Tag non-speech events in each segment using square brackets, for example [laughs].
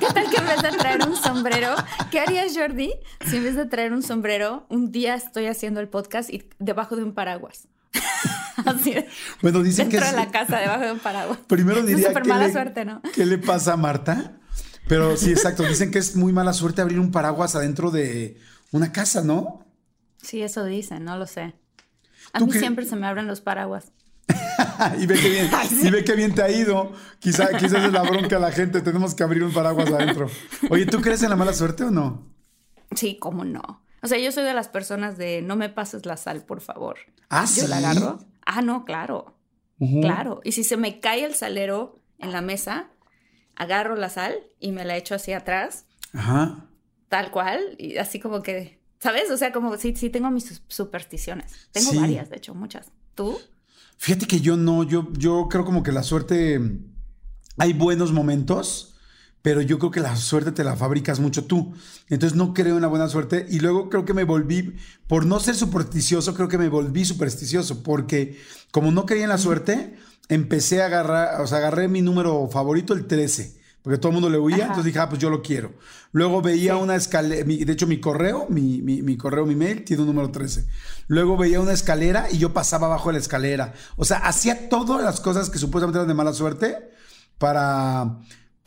¿Qué tal que en vez de traer un sombrero? ¿Qué harías, Jordi, si en vez de traer un sombrero, un día estoy haciendo el podcast y debajo de un paraguas? [laughs] Así de, Bueno, dicen dentro que de es- la casa, debajo de un paraguas. Primero diría Súper que mala le, suerte, ¿no? ¿Qué le pasa a Marta? Pero sí, exacto. Dicen que es muy mala suerte abrir un paraguas adentro de una casa, ¿no? Sí, eso dicen, no lo sé. A ¿Tú mí siempre se me abren los paraguas. [laughs] y ve que bien, [laughs] y ve que bien te ha ido. Quizá, quizás es la bronca a la gente. Tenemos que abrir un paraguas adentro. Oye, ¿tú crees en la mala suerte o no? Sí, cómo no. O sea, yo soy de las personas de no me pases la sal, por favor. Ah, Yo la ¿sí? agarro. Ah, no, claro. Claro. Y si se me cae el salero en la mesa, agarro la sal y me la echo hacia atrás, Ajá. tal cual, y así como que, ¿sabes? O sea, como sí, sí tengo mis supersticiones. Tengo Sí. varias, de hecho, muchas. ¿Tú? Fíjate que yo no, yo, yo creo como que la suerte, hay buenos momentos, pero yo creo que la suerte te la fabricas mucho tú. Entonces no creo en la buena suerte y luego creo que me volví, por no ser supersticioso, creo que me volví supersticioso, porque como no creía en la suerte, empecé a agarrar, o sea, agarré mi número favorito, el 13. Porque todo el mundo le huía, Ajá. entonces dije, ah, pues yo lo quiero. Luego veía una escalera, de hecho mi correo, mi, mi, mi correo, mi mail, tiene un número 13. Luego veía una escalera y yo pasaba abajo de la escalera. O sea, hacía todas las cosas que supuestamente eran de mala suerte para,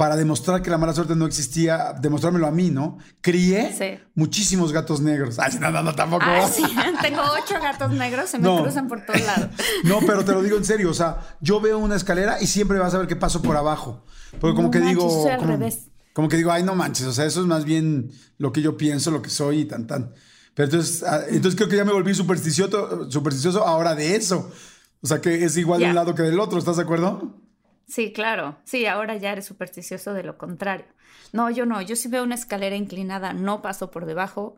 para demostrar que la mala suerte no existía, demostrármelo a mí, ¿no? Crié Sí. muchísimos gatos negros. Ay, no, no, no, tampoco. Sí. [laughs] [laughs] Tengo ocho gatos negros, se me No. cruzan por todos lados. [laughs] No, pero te lo digo en serio, o sea, yo veo una escalera y siempre vas a ver qué paso por abajo. Porque como No que manches, digo, soy al como, revés. como que digo, ay, no manches, o sea, eso es más bien lo que yo pienso, lo que soy y tan tan. Pero entonces, ah, entonces creo que ya me volví supersticioso, supersticioso ahora de eso. O sea, que es igual de Ya. un lado que del otro, ¿estás de acuerdo? Sí, claro. Sí, ahora ya eres supersticioso de lo contrario. No, yo no. Yo si veo una escalera inclinada, no paso por debajo.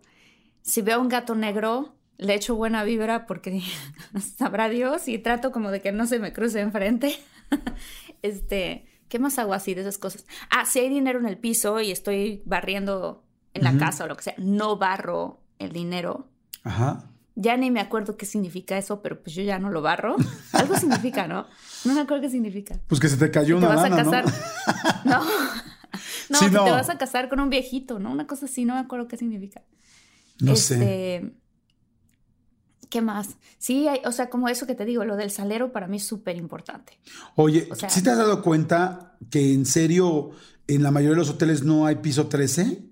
Si veo un gato negro, le echo buena vibra porque [laughs] sabrá Dios y trato como de que no se me cruce enfrente. [laughs] este, ¿qué más hago así de esas cosas? Ah, si hay dinero en el piso y estoy barriendo en la casa o lo que sea, no barro el dinero. Ajá. Ya ni me acuerdo qué significa eso, pero pues yo ya no lo barro. Algo significa, ¿no? No me acuerdo qué significa Pues que se te cayó te una vas a casar. ¿no? [laughs] No. No, Sí, que no. te vas a casar con un viejito, ¿no? Una cosa así, no me acuerdo qué significa. No sé. Este, ¿Qué más? Sí, hay- o sea, como eso que te digo, lo del salero para mí es súper importante. Oye, o sea- ¿sí te has dado cuenta que en serio en la mayoría de los hoteles no hay piso 13?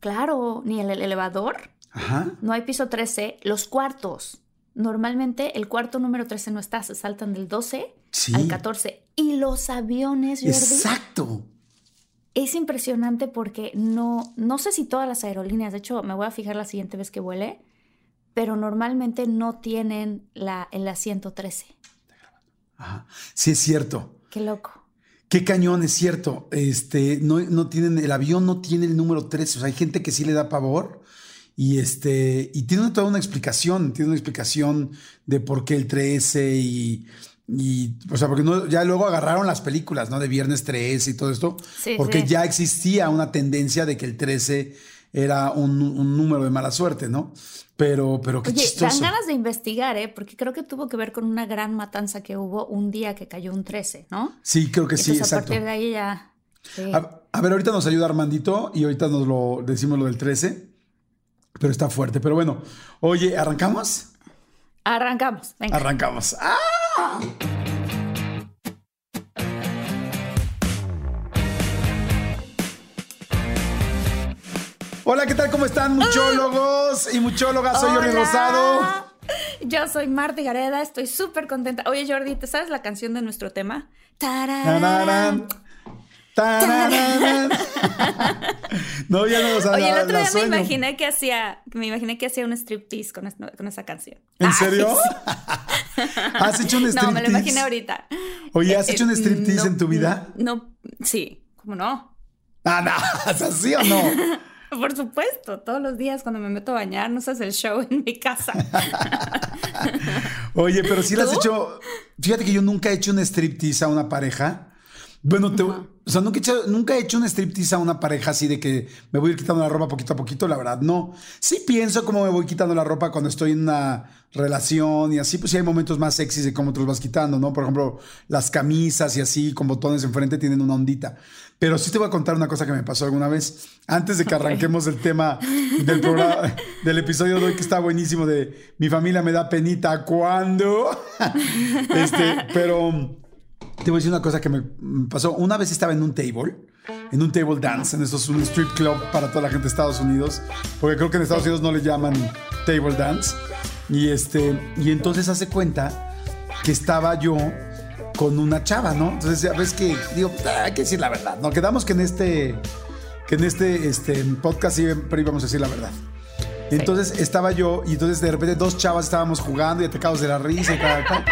Claro, ni el elevador, Ajá. no hay piso 13, los cuartos. Normalmente el cuarto número 13 no está, se saltan del 12 Sí. al 14. Y los aviones, Jordi, Exacto. Es impresionante porque no, no sé si todas las aerolíneas, de hecho me voy a fijar la siguiente vez que vuele, pero normalmente no tienen la, el asiento 13. Ajá. Sí, es cierto. Qué loco. Qué cañón, es cierto. Este, no, no tienen, el avión no tiene el número 13. O sea, hay gente que sí le da pavor. Y este, y tiene toda una explicación, tiene una explicación de por qué el 13 y, y o sea, porque no, ya luego agarraron las películas, ¿no? De Viernes 13 y todo esto, Sí, porque sí. ya existía una tendencia de que el 13 era un, un número de mala suerte, ¿no? Pero, pero qué Oye, chistoso. dan ganas de investigar, ¿eh? Porque creo que tuvo que ver con una gran matanza que hubo un día que cayó un 13, ¿no? Sí, creo que sí, Entonces a exacto. partir de ahí ya... sí. A, a ver, ahorita nos ayuda Armandito y ahorita nos lo decimos lo del 13, pero está fuerte. Pero bueno, oye, ¿arrancamos? Arrancamos, venga. Arrancamos. ¡Ah! Hola, ¿qué tal? ¿Cómo están, muchólogos y muchólogas? Soy Jordi. Rosado. Yo soy Marta Gareda, estoy súper contenta. Oye, Jordi, ¿te sabes la canción de nuestro tema? Tararán, tararán. [laughs] No, ya no, o sea, Oye, el otro día me imaginé que hacía, me imaginé que hacía un striptease con, es- con esa canción. ¿En Ay, serio? [laughs] sí. [laughs] ¿Has hecho un striptease? No, me lo imaginé ahorita. Oye, ¿has Eh, hecho un eh, striptease no, en tu vida? No, sí, ¿cómo no? Ah, no, ¿es así o no? Por supuesto, todos los días cuando me meto a bañar, no se hace el show en mi casa. Oye, pero si le has ¿Tú? hecho. Fíjate que yo nunca he hecho un striptease a una pareja. Bueno, te- o sea, nunca he, hecho, nunca he hecho un striptease a una pareja así de que me voy a ir quitando la ropa poquito a poquito, la verdad, no. Sí pienso cómo me voy quitando la ropa cuando estoy en una relación y así, pues sí hay momentos más sexys de cómo te los vas quitando, ¿no? Por ejemplo, las camisas y así con botones enfrente tienen una ondita. Pero sí te voy a contar una cosa que me pasó alguna vez. Antes de que arranquemos el tema del programa, [laughs] del episodio de hoy, que está buenísimo, de mi familia me da penita cuando. [laughs] este, pero te voy a decir una cosa que me pasó. Una vez estaba en un table, en un table dance, en esto es un strip club para toda la gente de Estados Unidos, porque creo que en Estados Unidos no le llaman table dance. Y este, y entonces hace cuenta que estaba yo con una chava, ¿no? Entonces ya ves que digo, "Ah, hay que decir la verdad. No quedamos que en este que en este, este podcast siempre íbamos a decir la verdad. Entonces estaba yo y entonces de repente dos chavas estábamos jugando y atacados de la risa y tal, tal.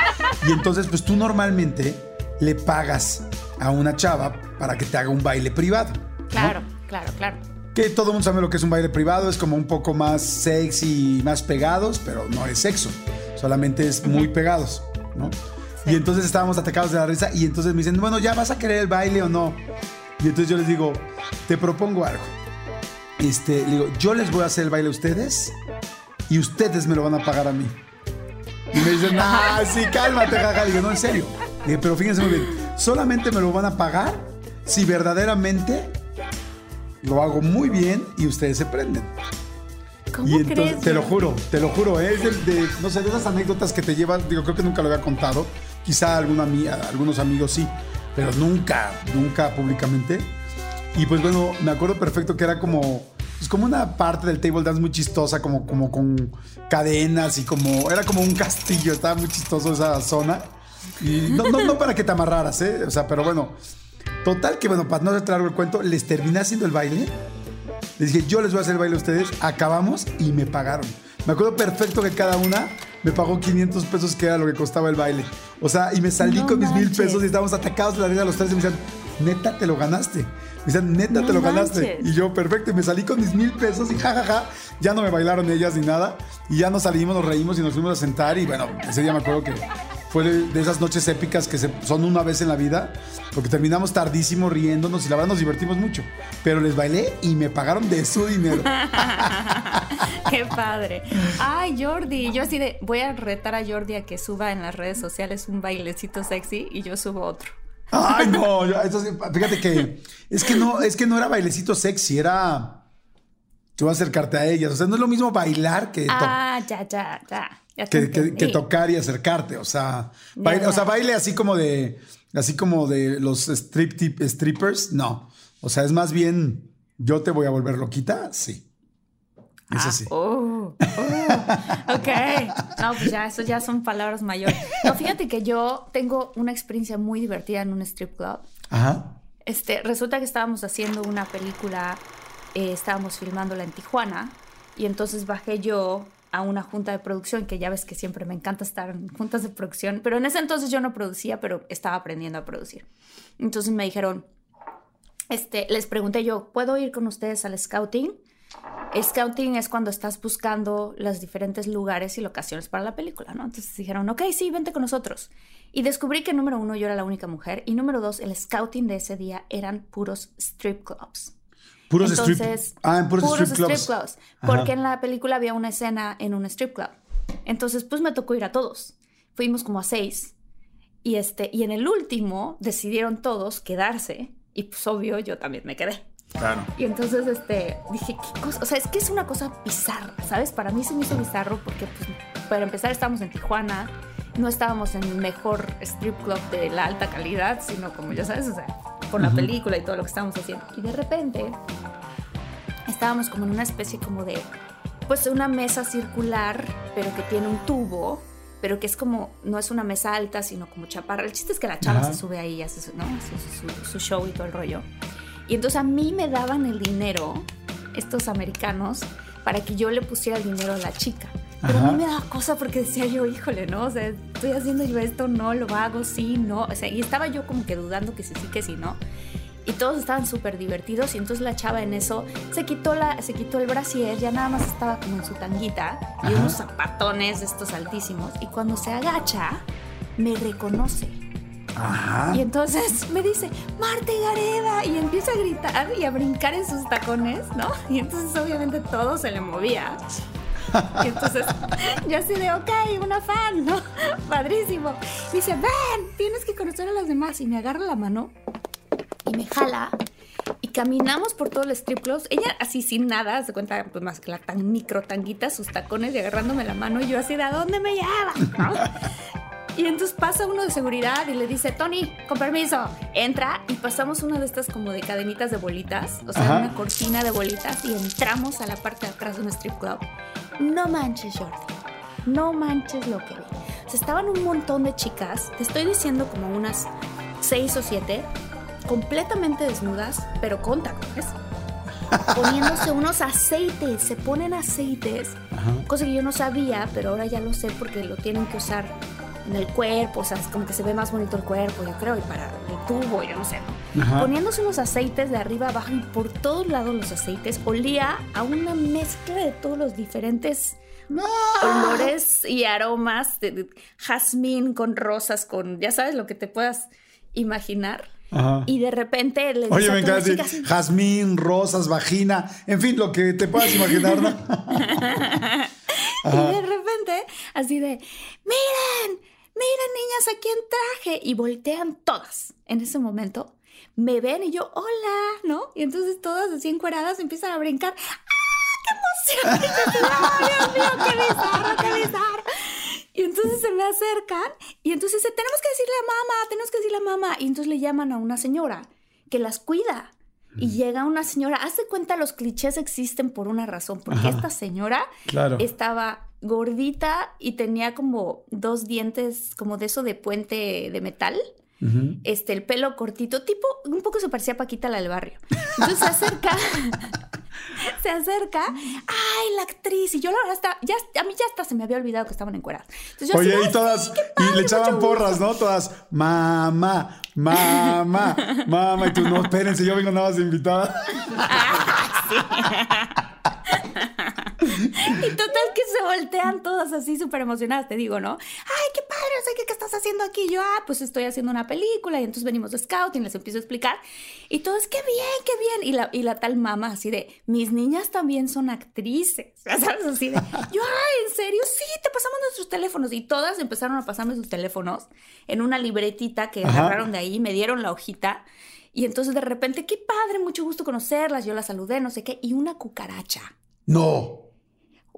Y entonces pues tú normalmente le pagas a una chava para que te haga un baile privado. ¿no? Claro, claro, claro. Que todo el mundo sabe lo que es un baile privado, es como un poco más sexy y más pegados, pero no es sexo, solamente es muy pegados, ¿no? Y entonces estábamos atacados de la risa y entonces me dicen, bueno, ¿ya vas a querer el baile o no? Y entonces yo les digo, te propongo algo. Este, le digo, yo les voy a hacer el baile a ustedes y ustedes me lo van a pagar a mí. Y me dicen, ah, sí, cálmate, jaja. Digo, no, en serio. Dije, pero fíjense muy bien, solamente me lo van a pagar si verdaderamente lo hago muy bien y ustedes se prenden. ¿Cómo Y entonces, crees? te lo juro, te lo juro, ¿eh? es del- de, no sé, de esas anécdotas que te llevan, digo, creo que nunca lo había contado, quizá alguna, ami- algunos amigos sí, pero nunca, nunca públicamente. Y pues bueno, me acuerdo perfecto que era como, pues como una parte del table dance muy chistosa, como, como con cadenas y como, era como un castillo, estaba muy chistoso esa zona. Y no, no, no para que te amarraras, ¿eh? O sea, pero bueno, total que bueno, para no largo el cuento, les terminé haciendo el baile. Les dije, yo les voy a hacer el baile a ustedes. Acabamos y me pagaron. Me acuerdo perfecto que cada una me pagó 500 pesos, que era lo que costaba el baile. O sea, y me salí No con mis mil pesos y estábamos atacados de la risa los tres y me decían, neta, te lo ganaste. Me decían, neta, No te lo ganaste. Y yo, perfecto, y me salí con mis mil pesos y jajaja. Ya no me bailaron ellas ni nada. Y ya nos salimos, nos reímos y nos fuimos a sentar. Y bueno, ese día me acuerdo que fue de esas noches épicas que se- son una vez en la vida, porque terminamos tardísimo riéndonos y la verdad nos divertimos mucho. Pero les bailé y me pagaron de su dinero. [laughs] Qué padre. [laughs] Ay, Jordi. Yo así de, voy a retar a Jordi a que suba en las redes sociales un bailecito sexy y yo subo otro. Ay, no, yo- eso sí, fíjate que es que no, es que no era bailecito sexy, era tú acercarte a ellas. O sea, no es lo mismo bailar que, Ah, ya, ya, ya. que, que- entendí. que tocar y acercarte. O sea, baile, o sea, baile así como de, así como de los strip tip- strippers, no. O sea, es más bien, yo te voy a volver loquita, sí. Eso sí. Oh, oh, [laughs] ok. No, pues ya, eso ya son palabras mayores. No, fíjate que yo tengo una experiencia muy divertida en un strip club. Ajá. Este, resulta que estábamos haciendo una película, eh, estábamos filmándola en Tijuana, y entonces bajé yo a una junta de producción, que ya ves que siempre me encanta estar en juntas de producción, pero en ese entonces yo no producía, pero estaba aprendiendo a producir. Entonces me dijeron, este, les pregunté yo, ¿puedo ir con ustedes al scouting? Scouting es cuando estás buscando los diferentes lugares y locaciones para la película, ¿no? Entonces dijeron, ok, sí, vente con nosotros. Y descubrí que número uno, yo era la única mujer, y número dos, el scouting de ese día eran puros strip clubs. Puros Entonces, strip. Ah, en puros, strip clubs. clubs, Ajá. Porque en la película había una escena en un strip club. Entonces, pues me tocó ir a todos. Fuimos como a seis. Y, este, y en el último decidieron todos quedarse. Y pues obvio, yo también me quedé. Claro. Y entonces este, dije, ¿qué cosa? O sea, es que es una cosa bizarra, ¿sabes? Para mí se me hizo bizarro porque, pues, para empezar, estábamos en Tijuana, no estábamos en el mejor strip club de la alta calidad, sino como ya sabes, o sea, por la película y todo lo que estábamos haciendo. Y de repente estábamos como en una especie como de, pues, una mesa circular, pero que tiene un tubo. Pero que es como, no es una mesa alta, sino como chaparra. El chiste es que la chava Ajá. se sube ahí y hace su, ¿no? su, su- su show y todo el rollo. Y entonces a mí me daban el dinero, estos americanos, para que yo le pusiera el dinero a la chica. Pero a mí me daba cosa porque decía yo, híjole, ¿no? O sea, estoy haciendo yo esto, no, lo hago, sí, no. O sea, y estaba yo como que dudando que sí, sí, que sí, no. Y todos estaban súper divertidos y entonces la chava en eso se quitó, la, se quitó el brasier, ya nada más estaba como en su tanguita y unos zapatones de estos altísimos. Y cuando se agacha, me reconoce. Ajá. Y entonces me dice, Marta Gareda, y empieza a gritar y a brincar en sus tacones, ¿no? Y entonces obviamente todo se le movía. Y entonces [laughs] yo así de, ok, una fan, ¿no? [laughs] Padrísimo. Y dice, ven, tienes que conocer a los demás. Y me agarra la mano y me jala. Y caminamos por todo el strip club. Ella así sin nada, se cuenta pues más que la tan micro tanguita, sus tacones y agarrándome la mano. Y yo así de, ¿a dónde me lleva? ¿No? [laughs] Y entonces pasa uno de seguridad y le dice, Tony, con permiso, entra y pasamos una de estas como de cadenitas de bolitas, o sea, Ajá. una cortina de bolitas y entramos a la parte de atrás de un strip club. No manches, Jordi, no manches lo que vi. O sea, estaban un montón de chicas, te estoy diciendo como unas seis o siete, completamente desnudas, pero con tacones. [laughs] Poniéndose unos aceites, se ponen aceites cosa que yo no sabía, pero ahora ya lo sé porque lo tienen que usar en el cuerpo, o sea, es como que se ve más bonito el cuerpo, yo creo, y para el tubo, yo no sé. ¿no? Ajá. Poniéndose unos aceites de arriba abajo y por todos lados los aceites, olía a una mezcla de todos los diferentes olores y aromas, de, de jazmín con rosas, con, ya sabes, lo que te puedas imaginar. Ajá. Y de repente le Oye, me encanta así, chicas, jazmín, rosas, vagina, en fin, lo que te puedas imaginar, ¿no? [laughs] Y de repente, así de, miren, miren niñas, ¿a quién traje? Y voltean todas en ese momento. Me ven y yo, hola, ¿no? Y entonces todas así encueradas empiezan a brincar. ¡Ah, qué emoción! [laughs] Y yo ¡Oh, Dios mío, qué bizarro, qué bizarro! Y entonces se me acercan y entonces dice, tenemos que decirle a mamá, tenemos que decirle a mamá. Y entonces le llaman a una señora que las cuida. Y llega una señora, hace cuenta los clichés existen por una razón, porque Ajá. esta señora Claro. estaba gordita y tenía como dos dientes como de eso de puente de metal. Este, el pelo cortito, tipo, un poco se parecía a Paquita la del barrio. Entonces se acerca, [laughs] se acerca, ay, la actriz, y yo la verdad está, ya, a mí ya hasta se me había olvidado que estaban encueradas. Entonces así, Oye, "Ay, y sí, todas, y le echaban porras, gusto". ¿no? Todas, mamá, mamá, mamá, y tú, no, espérense, yo vengo nada más de invitada. [laughs] Y total que se voltean todas así súper emocionadas, te digo, ¿no? Ay, qué padre, no sé qué, qué estás haciendo aquí. Yo, ah, pues estoy haciendo una película y entonces venimos de scouting, les empiezo a explicar. Y todos, qué bien, qué bien. Y la, y la tal mamá así de, mis niñas también son actrices. [laughs] Sabes, así de, yo, ay, ¿en serio? Sí, te pasamos nuestros teléfonos. Y todas empezaron a pasarme sus teléfonos en una libretita que Ajá. agarraron de ahí, me dieron la hojita. Y entonces de repente, qué padre, mucho gusto conocerlas. Yo las saludé, no sé qué. Y una cucaracha No.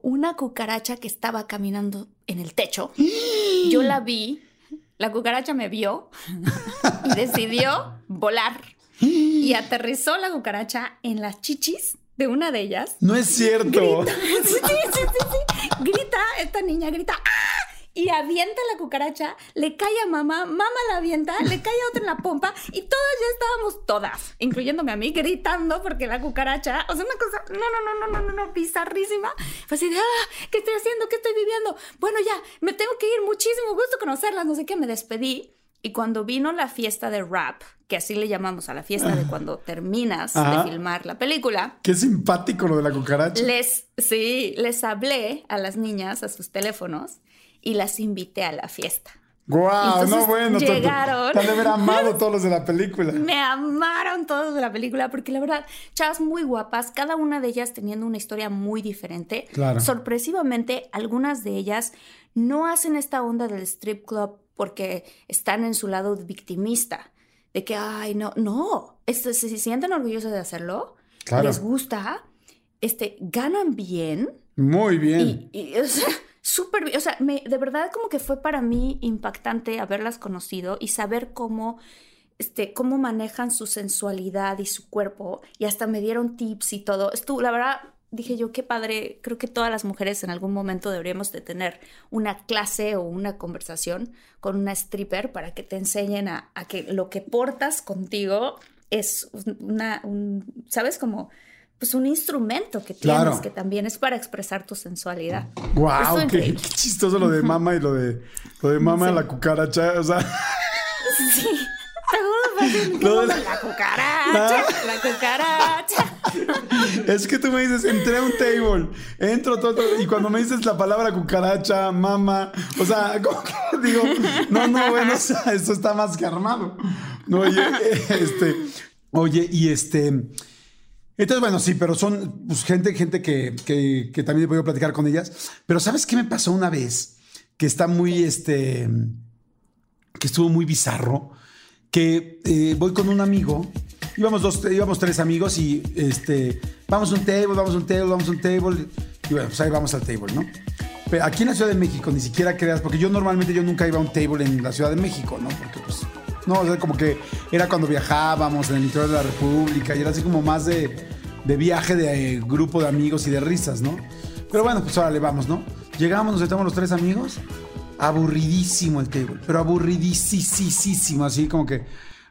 Una cucaracha que estaba caminando en el techo. [gasps] Yo la vi, la cucaracha me vio y decidió [gasps] volar. [gasps] Y aterrizó la cucaracha en las chichis de una de ellas. No es cierto. Sí, [laughs] sí, sí, sí, sí. Grita, esta niña grita, ¡ah! Y avienta la cucaracha, le cae a mamá, mamá la avienta, le cae a otra en la pompa y todas ya estábamos todas, incluyéndome a mí, gritando porque la cucaracha, o sea, una cosa, no, no, no, no, no, no, no, bizarrísima. Fue así de, ah, ¿qué estoy haciendo? ¿Qué estoy viviendo? Bueno, ya, me tengo que ir, muchísimo gusto conocerlas, no sé qué, me despedí. Y cuando vino la fiesta de rap, que así le llamamos a la fiesta de cuando terminas Ajá. de filmar la película, Qué simpático lo de la cucaracha. les, sí, les hablé a las niñas a sus teléfonos y las invité a la fiesta. Guau, Entonces no bueno. te- te- llegaron. Te haber amado [laughs] todos los de la película. Me amaron todos de la película porque la verdad, chavas muy guapas, cada una de ellas teniendo una historia muy diferente. Claro. Sorpresivamente, algunas de ellas no hacen esta onda del strip club porque están en su lado victimista. De que, ay, no, no, este, se, se sienten orgullosos de hacerlo, Claro. les gusta, este, ganan bien. Muy bien. Y, y, o sea, súper bien. O sea, me- de verdad como que fue para mí impactante haberlas conocido y saber cómo, este, cómo manejan su sensualidad y su cuerpo. Y hasta me dieron tips y todo. Estuvo, la verdad, dije yo, qué padre. Creo que todas las mujeres en algún momento deberíamos de tener una clase o una conversación con una stripper para que te enseñen a, a que lo que portas contigo es una, un, ¿sabes? Como pues un instrumento que tienes, Claro. que también es para expresar tu sensualidad. Wow, qué, [laughs] chistoso lo de mama y lo de lo de mama Sí. la cucaracha, o sea, Sí. Seguro de la... cucaracha, la cucaracha. es que tú me dices, entré a un table, entro todo, todo, y cuando me dices la palabra cucaracha, mama, o sea, [laughs] como que digo, no, no, bueno, o sea, esto está más que armado. No, oye, [laughs] este, oye, y este, entonces, bueno, sí, pero son pues, gente, gente que, que, que también he podido platicar con ellas. Pero ¿sabes qué me pasó una vez? Que está muy, este, que estuvo muy bizarro. Que eh, voy con un amigo, íbamos, dos, íbamos tres amigos y este, vamos a un table, vamos a un table, vamos a un table. Y bueno, pues ahí vamos al table, ¿no? Pero aquí en la Ciudad de México, ni siquiera creas, porque yo normalmente yo nunca iba a un table en la Ciudad de México, ¿no? Porque pues, no, o sea, como que era cuando viajábamos en el interior de la República y era así como más de, de viaje de eh, grupo de amigos y de risas, ¿no? Pero bueno, pues órale, vamos, ¿no? Llegamos, nos sentamos los tres amigos, aburridísimo el table, pero aburridísimo, así como que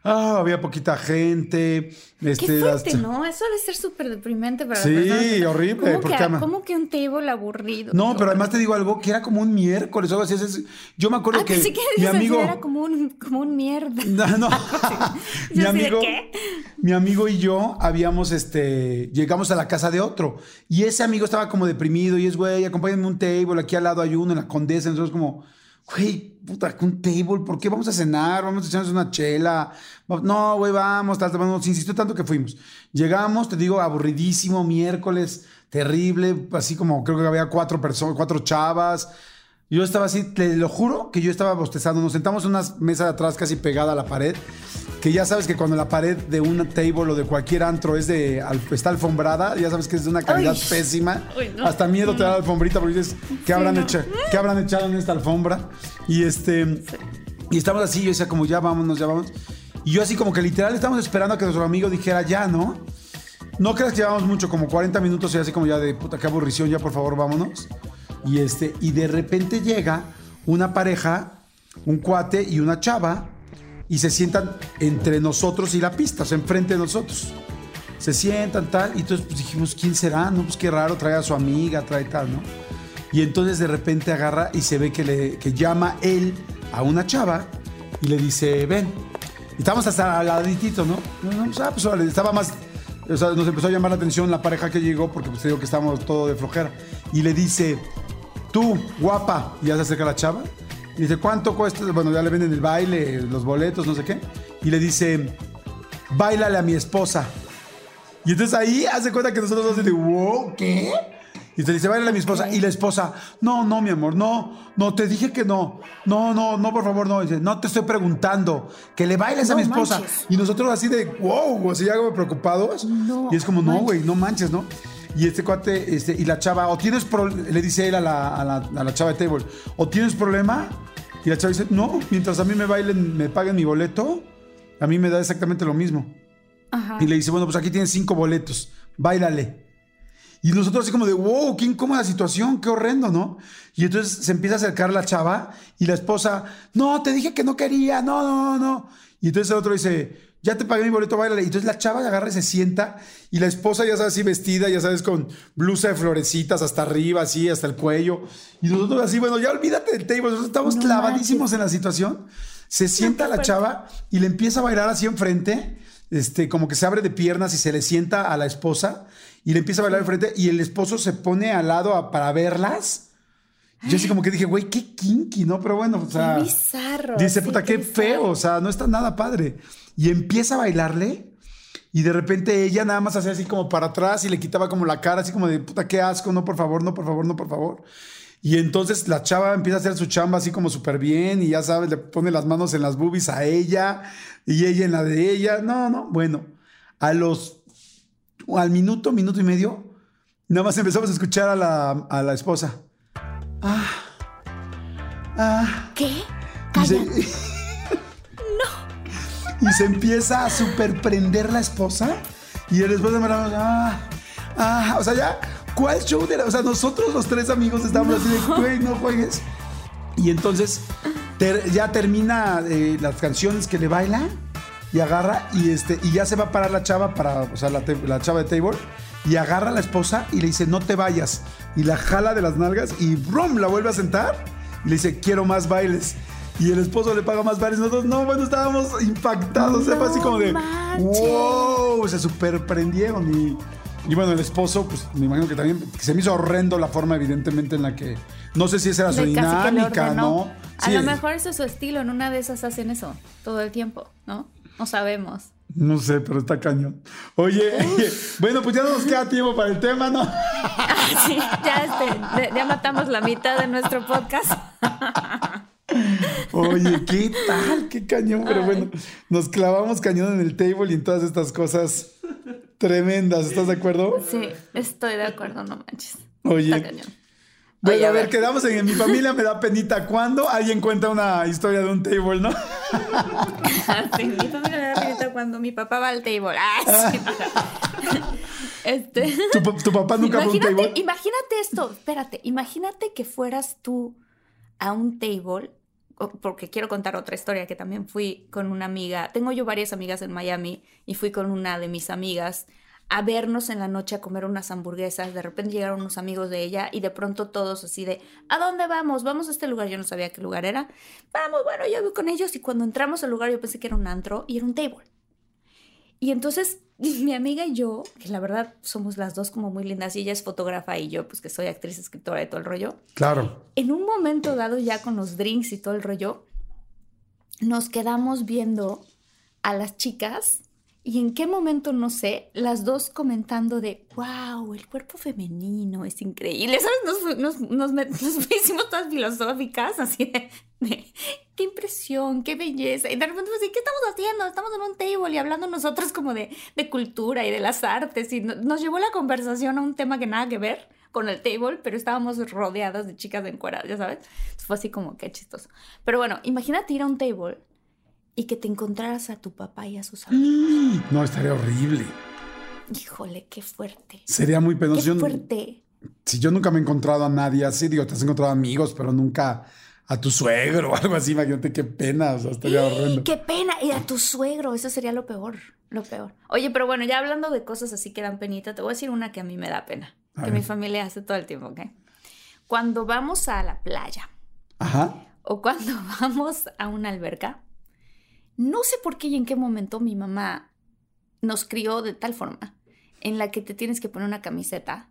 ah, había poquita gente. Este, Qué fuerte, hasta- ¿no? Eso debe ser súper deprimente para Sí, las horrible, ¿Cómo que, ama- ¿Cómo que un table aburrido? No, pero además te digo algo que era como un miércoles o algo así. Yo me acuerdo Ah, que pensé que mi amigo. era como un, como un mierda. [laughs] No, no. [laughs] mi amigo, ¿qué? mi amigo y yo habíamos, este, llegamos a la casa de otro y ese amigo estaba como deprimido y es, güey, acompáñame a un table, aquí al lado hay uno en la Condesa, nosotros como, güey, puta, un table, ¿por qué vamos a cenar? Vamos a echarnos una chela. No, güey, vamos, tal, nos insistió tanto que fuimos. Llegamos, te digo, aburridísimo, miércoles, terrible, así como creo que había cuatro personas, cuatro chavas. Yo estaba así, te lo juro que yo estaba bostezando. Nos sentamos en una mesa de atrás casi pegada a la pared. Que ya sabes que cuando la pared de un table o de cualquier antro es de, al- está alfombrada, ya sabes que es de una calidad pésima. Uy, no. Hasta miedo te da la alfombrita porque dices, ¿qué, habrán, no. hecha- ¿qué habrán echado en esta alfombra? Y este. Y estamos así, yo decía como ya vámonos, ya vámonos. Y yo así como que literal estamos esperando a que nuestro amigo dijera ya, ¿no? No creas que llevamos mucho, como 40 minutos y así como ya de puta, qué aburrición, ya por favor vámonos. Y este, y de repente llega una pareja, un cuate y una chava, y se sientan entre nosotros y la pista, o sea, enfrente de nosotros. Se sientan tal, y entonces pues, dijimos, ¿quién será? No, pues qué raro, trae a su amiga, trae tal, ¿no? Y entonces de repente agarra y se ve que, le, que llama él a una chava y le dice, ven. Y estábamos hasta al laditito, ¿no? No, no, pues, ah, pues estaba más... O sea, nos empezó a llamar la atención la pareja que llegó porque pues te digo que estábamos todo de flojera. Y le dice, tú, guapa, y ya se acerca la chava. Y dice, ¿cuánto cuesta? Bueno, ya le venden el baile, los boletos, no sé qué. Y le dice, bailale a mi esposa. Y entonces ahí hace cuenta que nosotros así de, wow, ¿qué? Y te dice, bailale a mi esposa. Y la esposa, no, no, mi amor, no, no, te dije que no. No, no, no, por favor, no. Y dice, no te estoy preguntando, que le bailes a mi esposa. manches. Y nosotros así de, wow, así ya como preocupados. No y es como, no, güey, no manches, ¿no? Y este cuate, este, y la chava, o tienes pro- le dice él a la, a, la, a la chava de table, o tienes problema. Y la chava dice, no, mientras a mí me bailen, me paguen mi boleto, a mí me da exactamente lo mismo. Ajá. Y le dice, bueno, pues aquí tienes cinco boletos, bailale. Y nosotros así como de, wow, qué incómoda situación, qué horrendo, ¿no? Y entonces se empieza a acercar la chava y la esposa, no, te dije que no quería, no, no, no. Y entonces el otro dice, ya te pagué mi boleto, bailale. Y entonces la chava agarra y se sienta y la esposa ya sabes así vestida, ya sabes, con blusa de florecitas hasta arriba, así, hasta el cuello. Y nosotros así, bueno, ya olvídate del table, nosotros estamos No clavadísimos en la situación. Se sienta la chava y le empieza a bailar así enfrente, este, como que se abre de piernas y se le sienta a la esposa y le empieza a bailar enfrente y el esposo se pone al lado a- para verlas. Yo así como que dije, güey, qué kinky, ¿no? Pero bueno, o sea. Qué bizarro, Dice, sí, puta, qué qué feo, o sea, no está nada padre. Y empieza a bailarle y de repente ella nada más hacía así como para atrás y le quitaba como la cara, así como de, puta, qué asco, no, por favor, no, por favor, no, por favor. Y entonces la chava empieza a hacer su chamba así como súper bien y ya sabes, le pone las manos en las boobies a ella y ella en la de ella. No, no, bueno, a los, al minuto, minuto y medio, nada más empezamos a escuchar a la, a la esposa. Ah, ah. ¿Qué? Se, Calla. [laughs] y se empieza a superprender la esposa y el esposo me la ah, ah, o sea, ya, ¿cuál show de la- O sea, nosotros los tres amigos estábamos así de, güey, no juegues. Y entonces ter- ya termina eh, las canciones que le baila y agarra y este y ya se va a parar la chava para, o sea, la, la chava de table y agarra a la esposa y le dice, "No te vayas." Y la jala de las nalgas y brum, la vuelve a sentar y le dice, "Quiero más bailes." Y el esposo le paga más bailes. Nosotros, no, bueno, estábamos impactados. ¿eh? Fue así como de, manches. wow, se superprendieron. Y, y bueno, el esposo, pues me imagino que también que se me hizo horrendo la forma, evidentemente, en la que, no sé si esa era su De dinámica. ¿no? A Sí, lo mejor ese es su estilo, en una de esas hacen eso todo el tiempo, ¿no? No sabemos. No sé, pero está cañón. Oye, [laughs] bueno, pues ya no nos queda tiempo para el tema, ¿no? [laughs] Sí, ya, este, ya matamos la mitad de nuestro podcast. [laughs] Oye, ¿qué tal? Qué cañón, pero bueno, nos clavamos cañón en el table y en todas estas cosas tremendas, ¿estás de acuerdo? Sí, estoy de acuerdo, no manches. Oye, Está cañón. Oye, a ver, quedamos en, en mi familia, me da penita cuando alguien cuenta una historia de un table, ¿no? [laughs] Sí, mi familia me da penita cuando mi papá va al table. Ah, sí. [laughs] Este. ¿Tu, pa- tu papá nunca fue a un table? imagínate esto, espérate, imagínate que fueras tú a un table, porque quiero contar otra historia que también fui con una amiga, tengo yo varias amigas en Miami y fui con una de mis amigas a vernos en la noche a comer unas hamburguesas, de repente llegaron unos amigos de ella y de pronto todos así de, ¿a dónde vamos? Vamos a este lugar, yo no sabía qué lugar era, vamos, bueno, yo voy con ellos y cuando entramos al lugar yo pensé que era un antro y era un table. Y entonces [laughs] mi amiga y yo, que la verdad somos las dos como muy lindas, y ella es fotógrafa y yo pues que soy actriz, escritora y todo el rollo, Claro. en un momento dado ya con los drinks y todo el rollo, nos quedamos viendo a las chicas y en qué momento, no sé, las dos comentando de, wow, el cuerpo femenino es increíble, ¿sabes? Nos, nos, nos [laughs] nos hicimos todas filosóficas, así de, qué impresión, qué belleza. Y de repente, ¿y ¿qué estamos haciendo? Estamos en un table y hablando nosotros como de, de cultura y de las artes y no- nos llevó la conversación a un tema que nada que ver con el table, pero estábamos rodeadas de chicas encueradas, ya sabes. Fue así como que chistoso. Pero bueno, imagínate ir a un table y que te encontraras a tu papá y a sus amigos. No, estaría horrible. Híjole, qué fuerte. Sería muy Qué penoso. Yo- fuerte. Si yo nunca me he encontrado a nadie así, digo, te has encontrado amigos, pero nunca a tu suegro [laughs] o algo así, imagínate qué pena, o sea, estaría horrendo. Qué pena. Y a tu suegro, eso sería lo peor. Lo peor. Oye, pero bueno, ya hablando de cosas así que dan penita, te voy a decir una que a mí me da pena. A que ver. mi familia hace todo el tiempo, ¿ok? Cuando vamos a la playa Ajá. o cuando [laughs] vamos a una alberca, no sé por qué y en qué momento mi mamá nos crió de tal forma en la que te tienes que poner una camiseta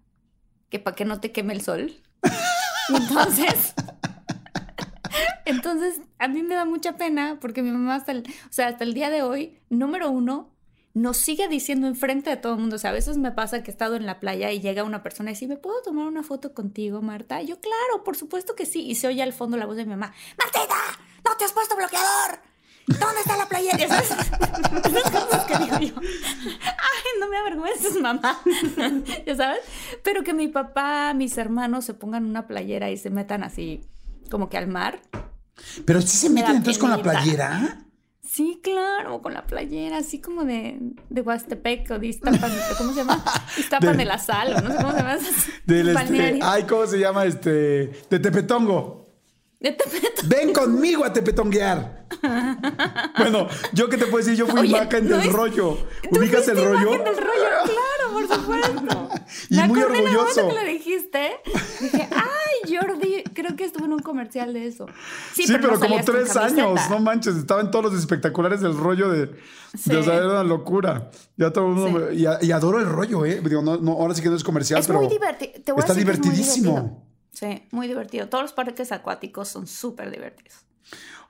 que para que no te queme el sol. [laughs] Entonces, entonces a mí me da mucha pena porque mi mamá hasta el, o sea, hasta el día de hoy, número uno, nos sigue diciendo enfrente de todo el mundo. O sea, a veces me pasa que he estado en la playa y llega una persona y dice, ¿me puedo tomar una foto contigo, Marta? Y yo, claro, por supuesto que sí. Y se oye al fondo la voz de mi mamá, Martita, no te has puesto bloqueador. ¿Dónde está la playera? Ya sabes, esas cosas que digo yo. Ay, no me avergüences, mamá. [laughs] ya sabes. Pero que mi papá, mis hermanos se pongan una playera y se metan así como que al mar. Pero sí se Me meten entonces con la playera. Sí, claro, con la playera, así como de, de Huastepec o de Iztapan, ¿cómo se llama? [laughs] Iztapan De- de, la Sal, o no sé cómo se llama. esas Del este, ay, ¿cómo se llama? Este, de Tepetongo. De. Ven conmigo a tepetonguear. [laughs] bueno, yo qué te puedo decir, yo fui Oye, imagen no del es- rollo. ¿Tú ¿Ubicas el rollo? imagen del rollo? Claro, por [laughs] supuesto. Y Me muy orgulloso. que lo dijiste. Dije, ay, Jordi, creo que estuvo en un comercial de eso. Sí, pero, como tres años, no manches, estaba en todos los espectaculares del rollo de, de Sí. o sea, era una locura. Ya todo el mundo me- y, y adoro el rollo, eh. Digo, no, no, ahora sí que no es comercial, Es pero muy divertido. Te voy a está decir divertidísimo. Sí, muy divertido. Todos los parques acuáticos son súper divertidos.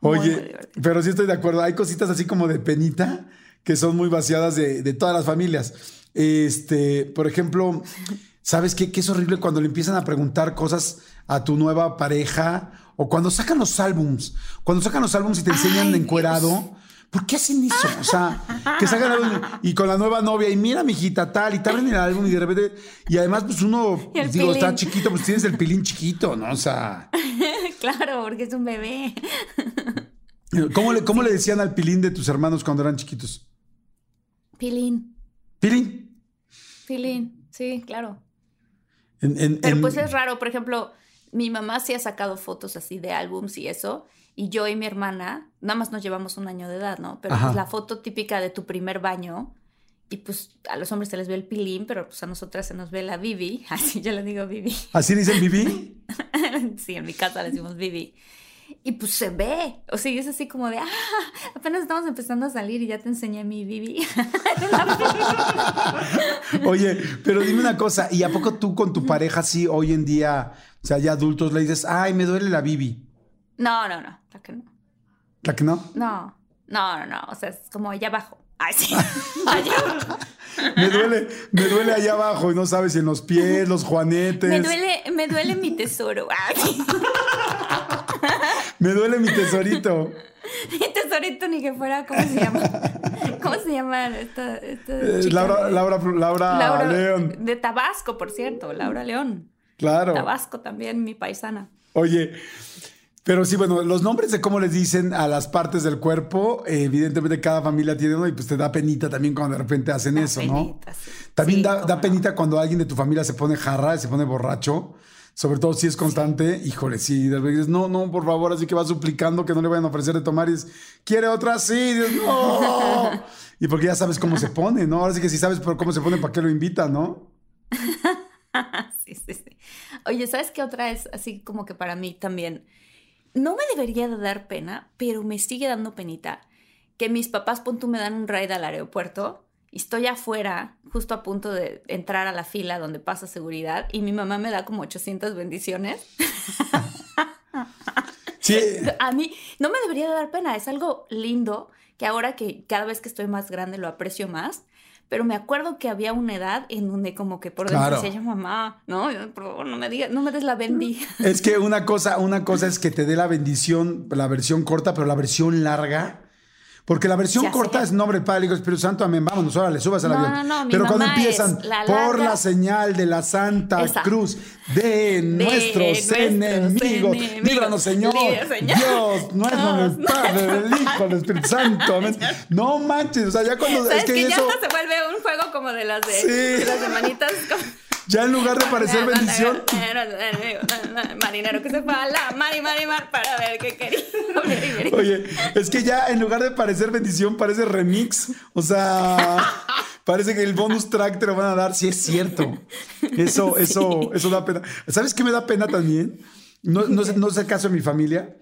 Muy, muy Oye, pero sí estoy de acuerdo. Hay cositas así como de penita que son muy vaciadas de, de todas las familias. Este, por ejemplo, ¿sabes qué? Que es horrible cuando le empiezan a preguntar cosas a tu nueva pareja o cuando sacan los álbums. Cuando sacan los álbums y te enseñan Ay, encuerado. ¿Por qué hacen eso? O sea, que sacan álbum y con la nueva novia y mira, mijita, tal, y te abren el álbum y de repente. Y además, pues uno, pues, digo, está chiquito, pues tienes el pilín chiquito, ¿no? O sea, [laughs] claro, porque es un bebé. ¿cómo le, cómo le decían al pilín de tus hermanos cuando eran chiquitos? Pilín, Pilín. pilín. Sí, claro. En- en- Pero en- pues es raro, por ejemplo, mi mamá sí ha sacado fotos así de álbums y eso. Y yo y mi hermana, nada más nos llevamos un año de edad, ¿no? Pero pues, la foto típica de tu primer baño, y pues a los hombres se les ve el pilín, pero pues a nosotras se nos ve la Bibi. [laughs] Así yo le digo Bibi. ¿Así dicen Bibi? [laughs] sí, en mi casa le decimos Bibi. Y pues se ve. O sea, es así como de, ah, apenas estamos empezando a salir y ya te enseñé mi Bibi. [laughs] Oye, pero dime una cosa, ¿y a poco tú con tu pareja sí hoy en día, o sea, ya adultos, le dices, ay, me duele la Bibi? No, no, no, la que no. ¿La que no? No, no, no, no, o sea, es como allá abajo. Ay, sí, [laughs] allá abajo. me duele, me duele allá abajo y no sabes si en los pies, los juanetes. Me duele, me duele mi tesoro. Ay. Me duele mi tesorito. mi tesorito ni que fuera, ¿cómo se llama? ¿Cómo se llama esta, eh, Laura, Laura, Laura, León. De Tabasco, por cierto, Laura León. Claro. Tabasco también, mi paisana. Oye, pero sí, bueno, los nombres de cómo les dicen a las partes del cuerpo, evidentemente cada familia tiene uno y pues te da penita también cuando de repente hacen eso, ¿no? También da, da penita cuando alguien de tu familia se pone jarra, se pone borracho sobre todo si es constante, híjole, sí, dices, no, no, por favor, así que va suplicando que no le vayan a ofrecer de tomar y dices, ¿quiere otra? Sí, Dios, no. [laughs] y porque ya sabes cómo se pone, ¿no? Ahora sí que si sabes cómo se pone, ¿para qué lo invita, no? [laughs] sí, sí, sí. Oye, ¿sabes qué otra es así como que para mí también? No me debería de dar pena, pero me sigue dando penita que mis papás, pon tú, me dan un ride al aeropuerto estoy afuera, justo a punto de entrar a la fila donde pasa seguridad, y mi mamá me da como 800 bendiciones. [laughs] Sí. A mí no me debería dar pena, es algo lindo que ahora que cada vez que estoy más grande lo aprecio más. Pero me acuerdo que había una edad en donde como que por dentro decía yo, mamá, no, por favor, no me digas, no me des la bendi. Es que una cosa, una cosa es [laughs] que te dé la bendición, la versión corta, pero la versión larga porque la versión corta es nombre del Padre, Hijo Espíritu Santo, amén. Vámonos, le subas al no, avión. No, no, Pero cuando empiezan, por la señal de la Santa Cruz de, nuestros, enemigos, líbranos, Señor. Dios, nuestro, el Padre, el Hijo, el Espíritu Santo, amén. No manches, o sea, ya cuando. es que, ya se vuelve un juego como de las de, sí. de las de manitas. Como... Ya en lugar de parecer [laughs] bendición. Marinero que se fue a la mari, mari, mar para ver qué quería. [laughs] Oye, es que ya en lugar de parecer bendición, parece remix. O sea, [laughs] parece que el bonus track te lo van a dar. Sí, es cierto. Eso, eso, eso da pena. ¿Sabes qué me da pena también? No, no, no es el caso de mi familia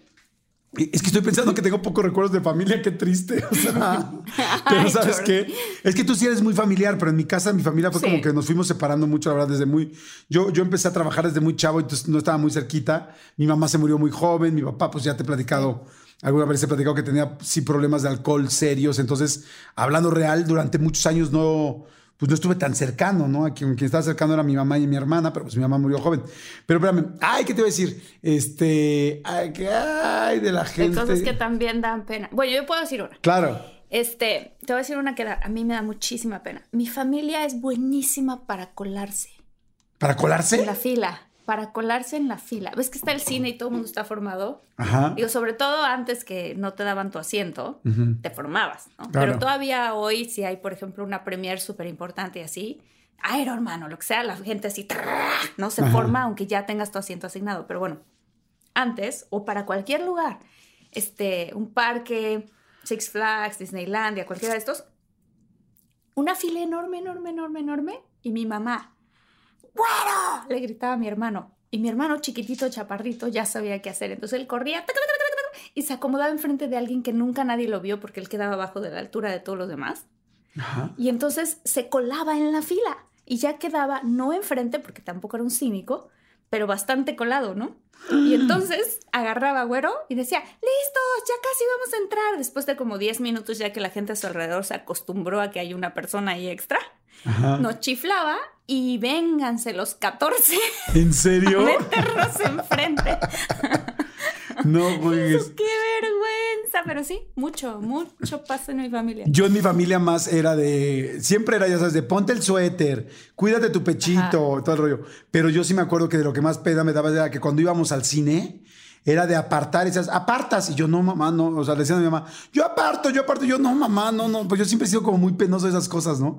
es que estoy pensando que tengo pocos recuerdos de familia, qué triste. O sea, [laughs] pero ¿sabes qué? Es que tú sí eres muy familiar, pero en mi casa, mi familia fue como que nos fuimos separando mucho, la verdad, desde muy. Yo, yo empecé a trabajar desde muy chavo, entonces no estaba muy cerquita. Mi mamá se murió muy joven, mi papá, pues ya te he platicado, alguna vez he platicado que tenía sí problemas de alcohol serios. Entonces, hablando real, durante muchos años no pues no estuve tan cercano, ¿no? A quien, quien estaba cercano era mi mamá y mi hermana, pero pues mi mamá murió joven. Pero espérame, ay, ¿qué te iba a decir? Este, ay, ¿qué ay de la gente? Hay cosas que también dan pena. Bueno, yo puedo decir una. Claro. Este, te voy a decir una que a mí me da muchísima pena. Mi familia es buenísima para colarse. ¿Para colarse? En la fila para colarse en la fila. ¿Ves que está el cine y todo el mundo está formado? Ajá. Digo, sobre todo antes que no te daban tu asiento, te formabas, ¿no? Pero todavía hoy, si hay, por ejemplo, una premier súper importante y así, Iron hermano, lo que sea, la gente así, no se forma aunque ya tengas tu asiento asignado. Pero bueno, antes, o para cualquier lugar, este, un parque, Six Flags, Disneylandia, cualquiera de estos, una fila enorme, enorme, enorme, enorme, y mi mamá ¡Bueno! Le gritaba a mi hermano. Y mi hermano chiquitito, chaparrito, ya sabía qué hacer. Entonces él corría y se acomodaba enfrente de alguien que nunca nadie lo vio porque él quedaba abajo de la altura de todos los demás. Y entonces se colaba en la fila y ya quedaba no enfrente porque tampoco era un cínico, pero bastante colado, ¿no? Y [gasps] entonces agarraba a Güero y decía, listos, ya casi vamos a entrar. Después de como 10 minutos ya que la gente a su alrededor se acostumbró a que hay una persona ahí extra, nos chiflaba y vénganse los 14. [laughs] ¿En serio? meternos enfrente. [laughs] No, pues. ¡Qué vergüenza! Pero sí, mucho, mucho pasa en mi familia. Yo en mi familia más era de. Siempre era, ya sabes, de ponte el suéter, cuídate tu pechito, todo el rollo. Pero yo sí me acuerdo que de lo que más pena me daba era que cuando íbamos al cine, era de apartar esas, apartas. Y yo, no, mamá, no. O sea, le decían a mi mamá, yo aparto, yo aparto. Yo, no, mamá, no, no. Pues yo siempre he sido como muy penoso de esas cosas, ¿no?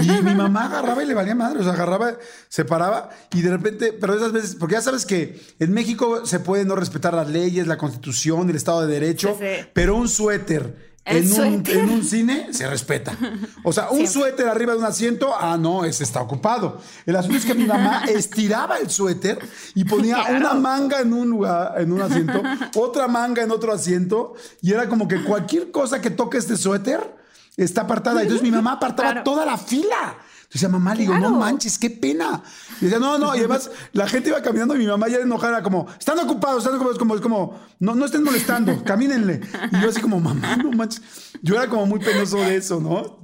Y mi mamá agarraba y le valía madre. O sea, agarraba, se paraba y de repente, pero esas veces, porque ya sabes que en México se puede no respetar las leyes, la constitución, el Estado de Derecho, Sí, sí. pero un suéter. En un, en un cine se respeta. O sea, un Siempre. suéter arriba de un asiento, ah, no, ese está ocupado. El asunto es que mi mamá [laughs] estiraba el suéter y ponía Claro. una manga en un lugar, en un asiento, [laughs] otra manga en otro asiento, y era como que cualquier cosa que toque este suéter está apartada. Entonces mi mamá apartaba Claro. toda la fila. Decía, mamá, le digo, no manches, qué pena. Y decía, no, no, y además la gente iba caminando y mi mamá ya enojada, como, están ocupados, están ocupados, como, es como, no, no estén molestando, [laughs] camínenle. Y yo así como, mamá, no manches. Yo era como muy penoso de eso, ¿no?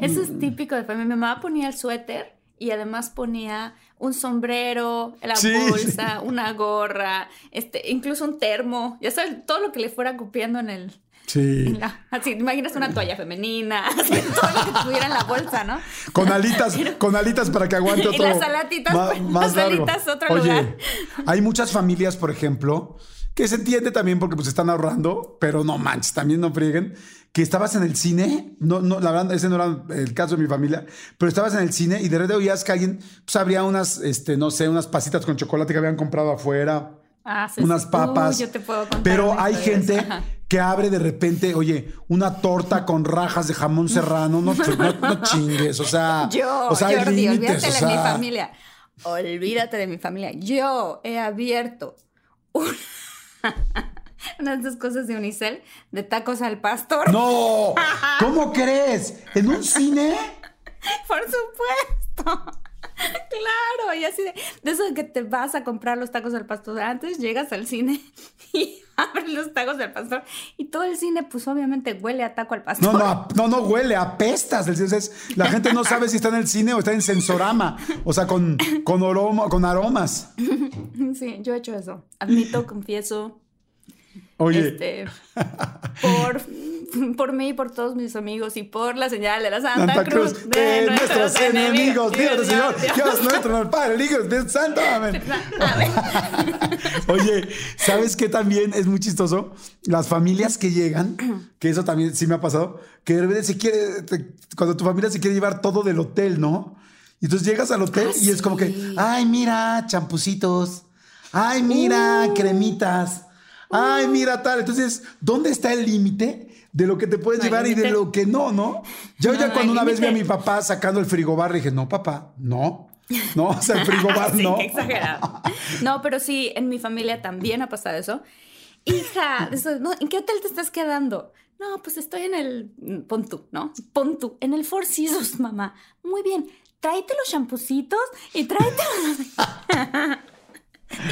Eso es típico de familia. Mi mamá ponía el suéter y además ponía un sombrero, la Sí, bolsa, una gorra, este, incluso un termo. Ya sabes, todo lo que le fuera copiando en el. Sí. la- así, ¿te imaginas una toalla femenina, [laughs] así, todo lo que tuviera en la bolsa, ¿no? Con alitas, con alitas para que aguante Y otro. las alatitas, ma- pues, más las largo. alitas, otro Oye, lugar. hay muchas familias, por ejemplo, que se entiende también porque pues están ahorrando, pero no manches, también no frieguen. Que estabas en el cine, no, no, la verdad, ese no era el caso de mi familia, pero estabas en el cine y de repente oías que alguien pues, abría unas, este, no sé, unas pasitas con chocolate que habían comprado afuera Ah, sí, unas sí. papas. Yo te puedo contar pero hay gente. Ajá. Que abre de repente, oye, una torta con rajas de jamón serrano, no, no, no chingues, o sea, [laughs] Yo, o sea, hay Jordi, olvídate o de mi familia. Olvídate de mi familia. Yo he abierto [laughs] una, una de esas cosas de Unicel de tacos al pastor. No, ¿cómo crees? ¿En un cine? [laughs] Por supuesto. [laughs] Claro, y así de, de eso de que te vas a comprar los tacos al pastor antes, llegas al cine [laughs] y abres los tacos al pastor y todo el cine pues obviamente huele a taco al pastor. No, no, a- no, no huele, apestas. Entonces, la [laughs] gente no sabe si está en el cine o está en sensorama, o sea, con, con, aroma- con aromas. Sí, yo he hecho eso. Admito, confieso. Oye, Este, por, por mí, por todos mis amigos y por la señal de la Santa, Santa Cruz, Cruz, de nuestros enemigos, Dios Dios, Señor, Dios. Dios nuestro, el Padre, el Hijo, el Espíritu Santo, amén. [laughs] [laughs] Oye, ¿sabes qué también es muy chistoso? Las familias que llegan, que eso también sí me ha pasado, que de repente se quiere, te- cuando tu familia se quiere llevar todo del hotel, ¿no? Y entonces llegas al hotel Ah, y es como que, ay, mira, champucitos, ay, mira, Uh. cremitas, ay, mira tal. Entonces, ¿dónde está el límite? De lo que te puedes No llevar y de lo que no, ¿no? Yo No, ya no cuando una vez vi a mi papá sacando el frigobar, le dije, no, papá, no. No, o sea, el frigobar [laughs] Sí, no. qué exagerado. No, pero sí, en mi familia también ha pasado eso. Hija, eso, no, ¿en qué hotel te estás quedando? No, pues estoy en el. Pon tú, ¿no? Pon tú, en el Four Seasons, mamá. Muy bien. Tráete los champucitos y tráete. [laughs]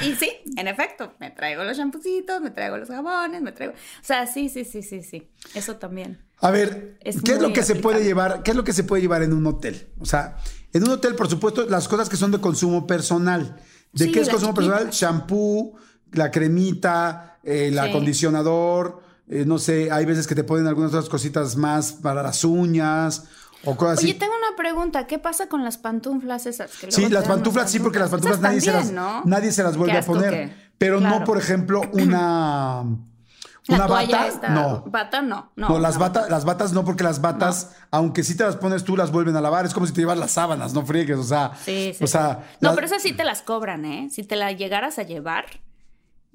y sí, en efecto, me traigo los champucitos, me traigo los jabones, me traigo. O sea, sí, sí, sí, sí, sí. Eso también. A ver, Es ¿qué es lo que se puede llevar? ¿Qué es lo que se puede llevar en un hotel? O sea, en un hotel, por supuesto, las cosas que son de consumo personal. ¿De Sí, qué es consumo personal? Shampoo, la cremita, eh, el Sí. acondicionador, eh, no sé, hay veces que te ponen algunas otras cositas más para las uñas o cosas así. Oye, tengo una pregunta. ¿Qué pasa con las pantuflas esas? Que Sí, las pantuflas sí, porque las pantuflas nadie se, las, nadie se las vuelve a poner. que- Pero no, por ejemplo, [clears throat] una, una bata. esta- No. Bata no. No, No, las, no. batas, las batas no, porque las batas, aunque sí te las pones tú, las vuelven a lavar. Es como si te llevas las sábanas, no friegues. O sea, Sí, sí. o sea sí. No, la- pero esas sí te las cobran, ¿eh? Si te la llegaras a llevar,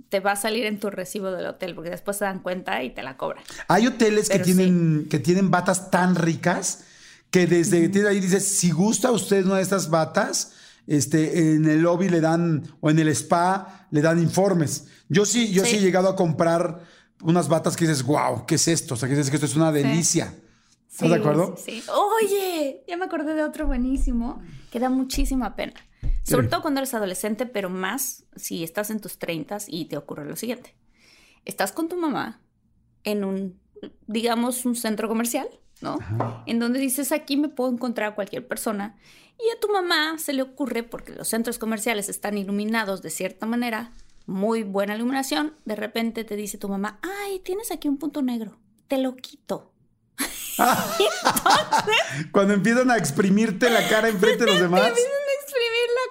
te va a salir en tu recibo del hotel, porque después se dan cuenta y te la cobran. hay hoteles que tienen, que tienen batas tan ricas que desde que tienes ahí dices, si gusta usted una de estas batas, este, en el lobby le dan, o en el spa, le dan informes. Yo sí, yo sí, Sí. he llegado a comprar unas batas que dices, wow, ¿qué es esto? O sea, que dices que esto es una delicia. ¿Estás de acuerdo? Sí, sí. Oye, ya me acordé de otro buenísimo que da muchísima pena. Sobre todo cuando eres adolescente, pero más si estás en tus 30 y te ocurre lo siguiente. Estás con tu mamá en un, digamos, un centro comercial, ¿no? En donde dices, aquí me puedo encontrar a cualquier persona. Y a tu mamá se le ocurre, porque los centros comerciales están iluminados de cierta manera, muy buena iluminación, de repente te dice tu mamá, ay, tienes aquí un punto negro, te lo quito. [laughs] [laughs] Cuando empiezan a exprimirte la cara enfrente de los [laughs] demás. Te empiezan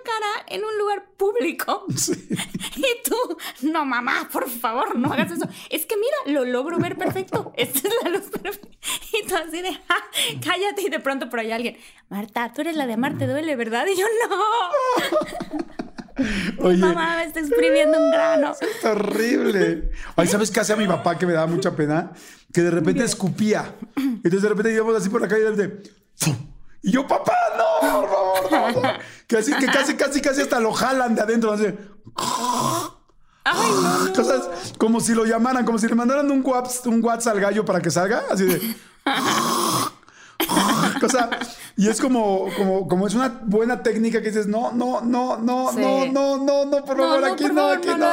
cara en un lugar público. [laughs] [laughs] Y tú, no, mamá, por favor, no hagas eso. Es que mira, lo logro ver perfecto. [laughs] Esta es la luz perfecta. Y tú así de, "Ah, cállate. Y de pronto por ahí alguien, Marta, tú eres la de Amar te duele, ¿verdad? Y yo, no. Oye, Mamá, me está exprimiendo un grano. es horrible. Ay, ¿sabes qué hacía mi papá que me daba mucha pena? Que de repente escupía. Entonces de repente íbamos así por la calle y de repente, ¡fum! Y yo, papá, no, por favor, no, no. [laughs] Que así, que casi, casi, casi hasta lo jalan de adentro. Así. Ay, no. Cosas como si lo llamaran, como si le mandaran un WhatsApp, un WhatsApp al gallo para que salga, así de. [laughs] Cosa, y es como, como, como es una buena técnica que dices, no, no, no, no, Sí. no, no, no, no, por favor, no, aquí por no, favor, aquí no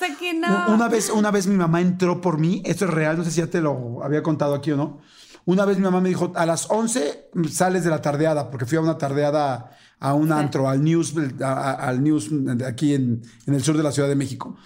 aquí no. Una vez, una vez mi mamá entró por mí, esto es real, no sé si ya te lo había contado aquí o no. Una vez mi mamá me dijo, a las 11 sales de la tardeada, porque fui a una tardeada a un antro, al News, a- al News aquí en, en el sur de la Ciudad de México,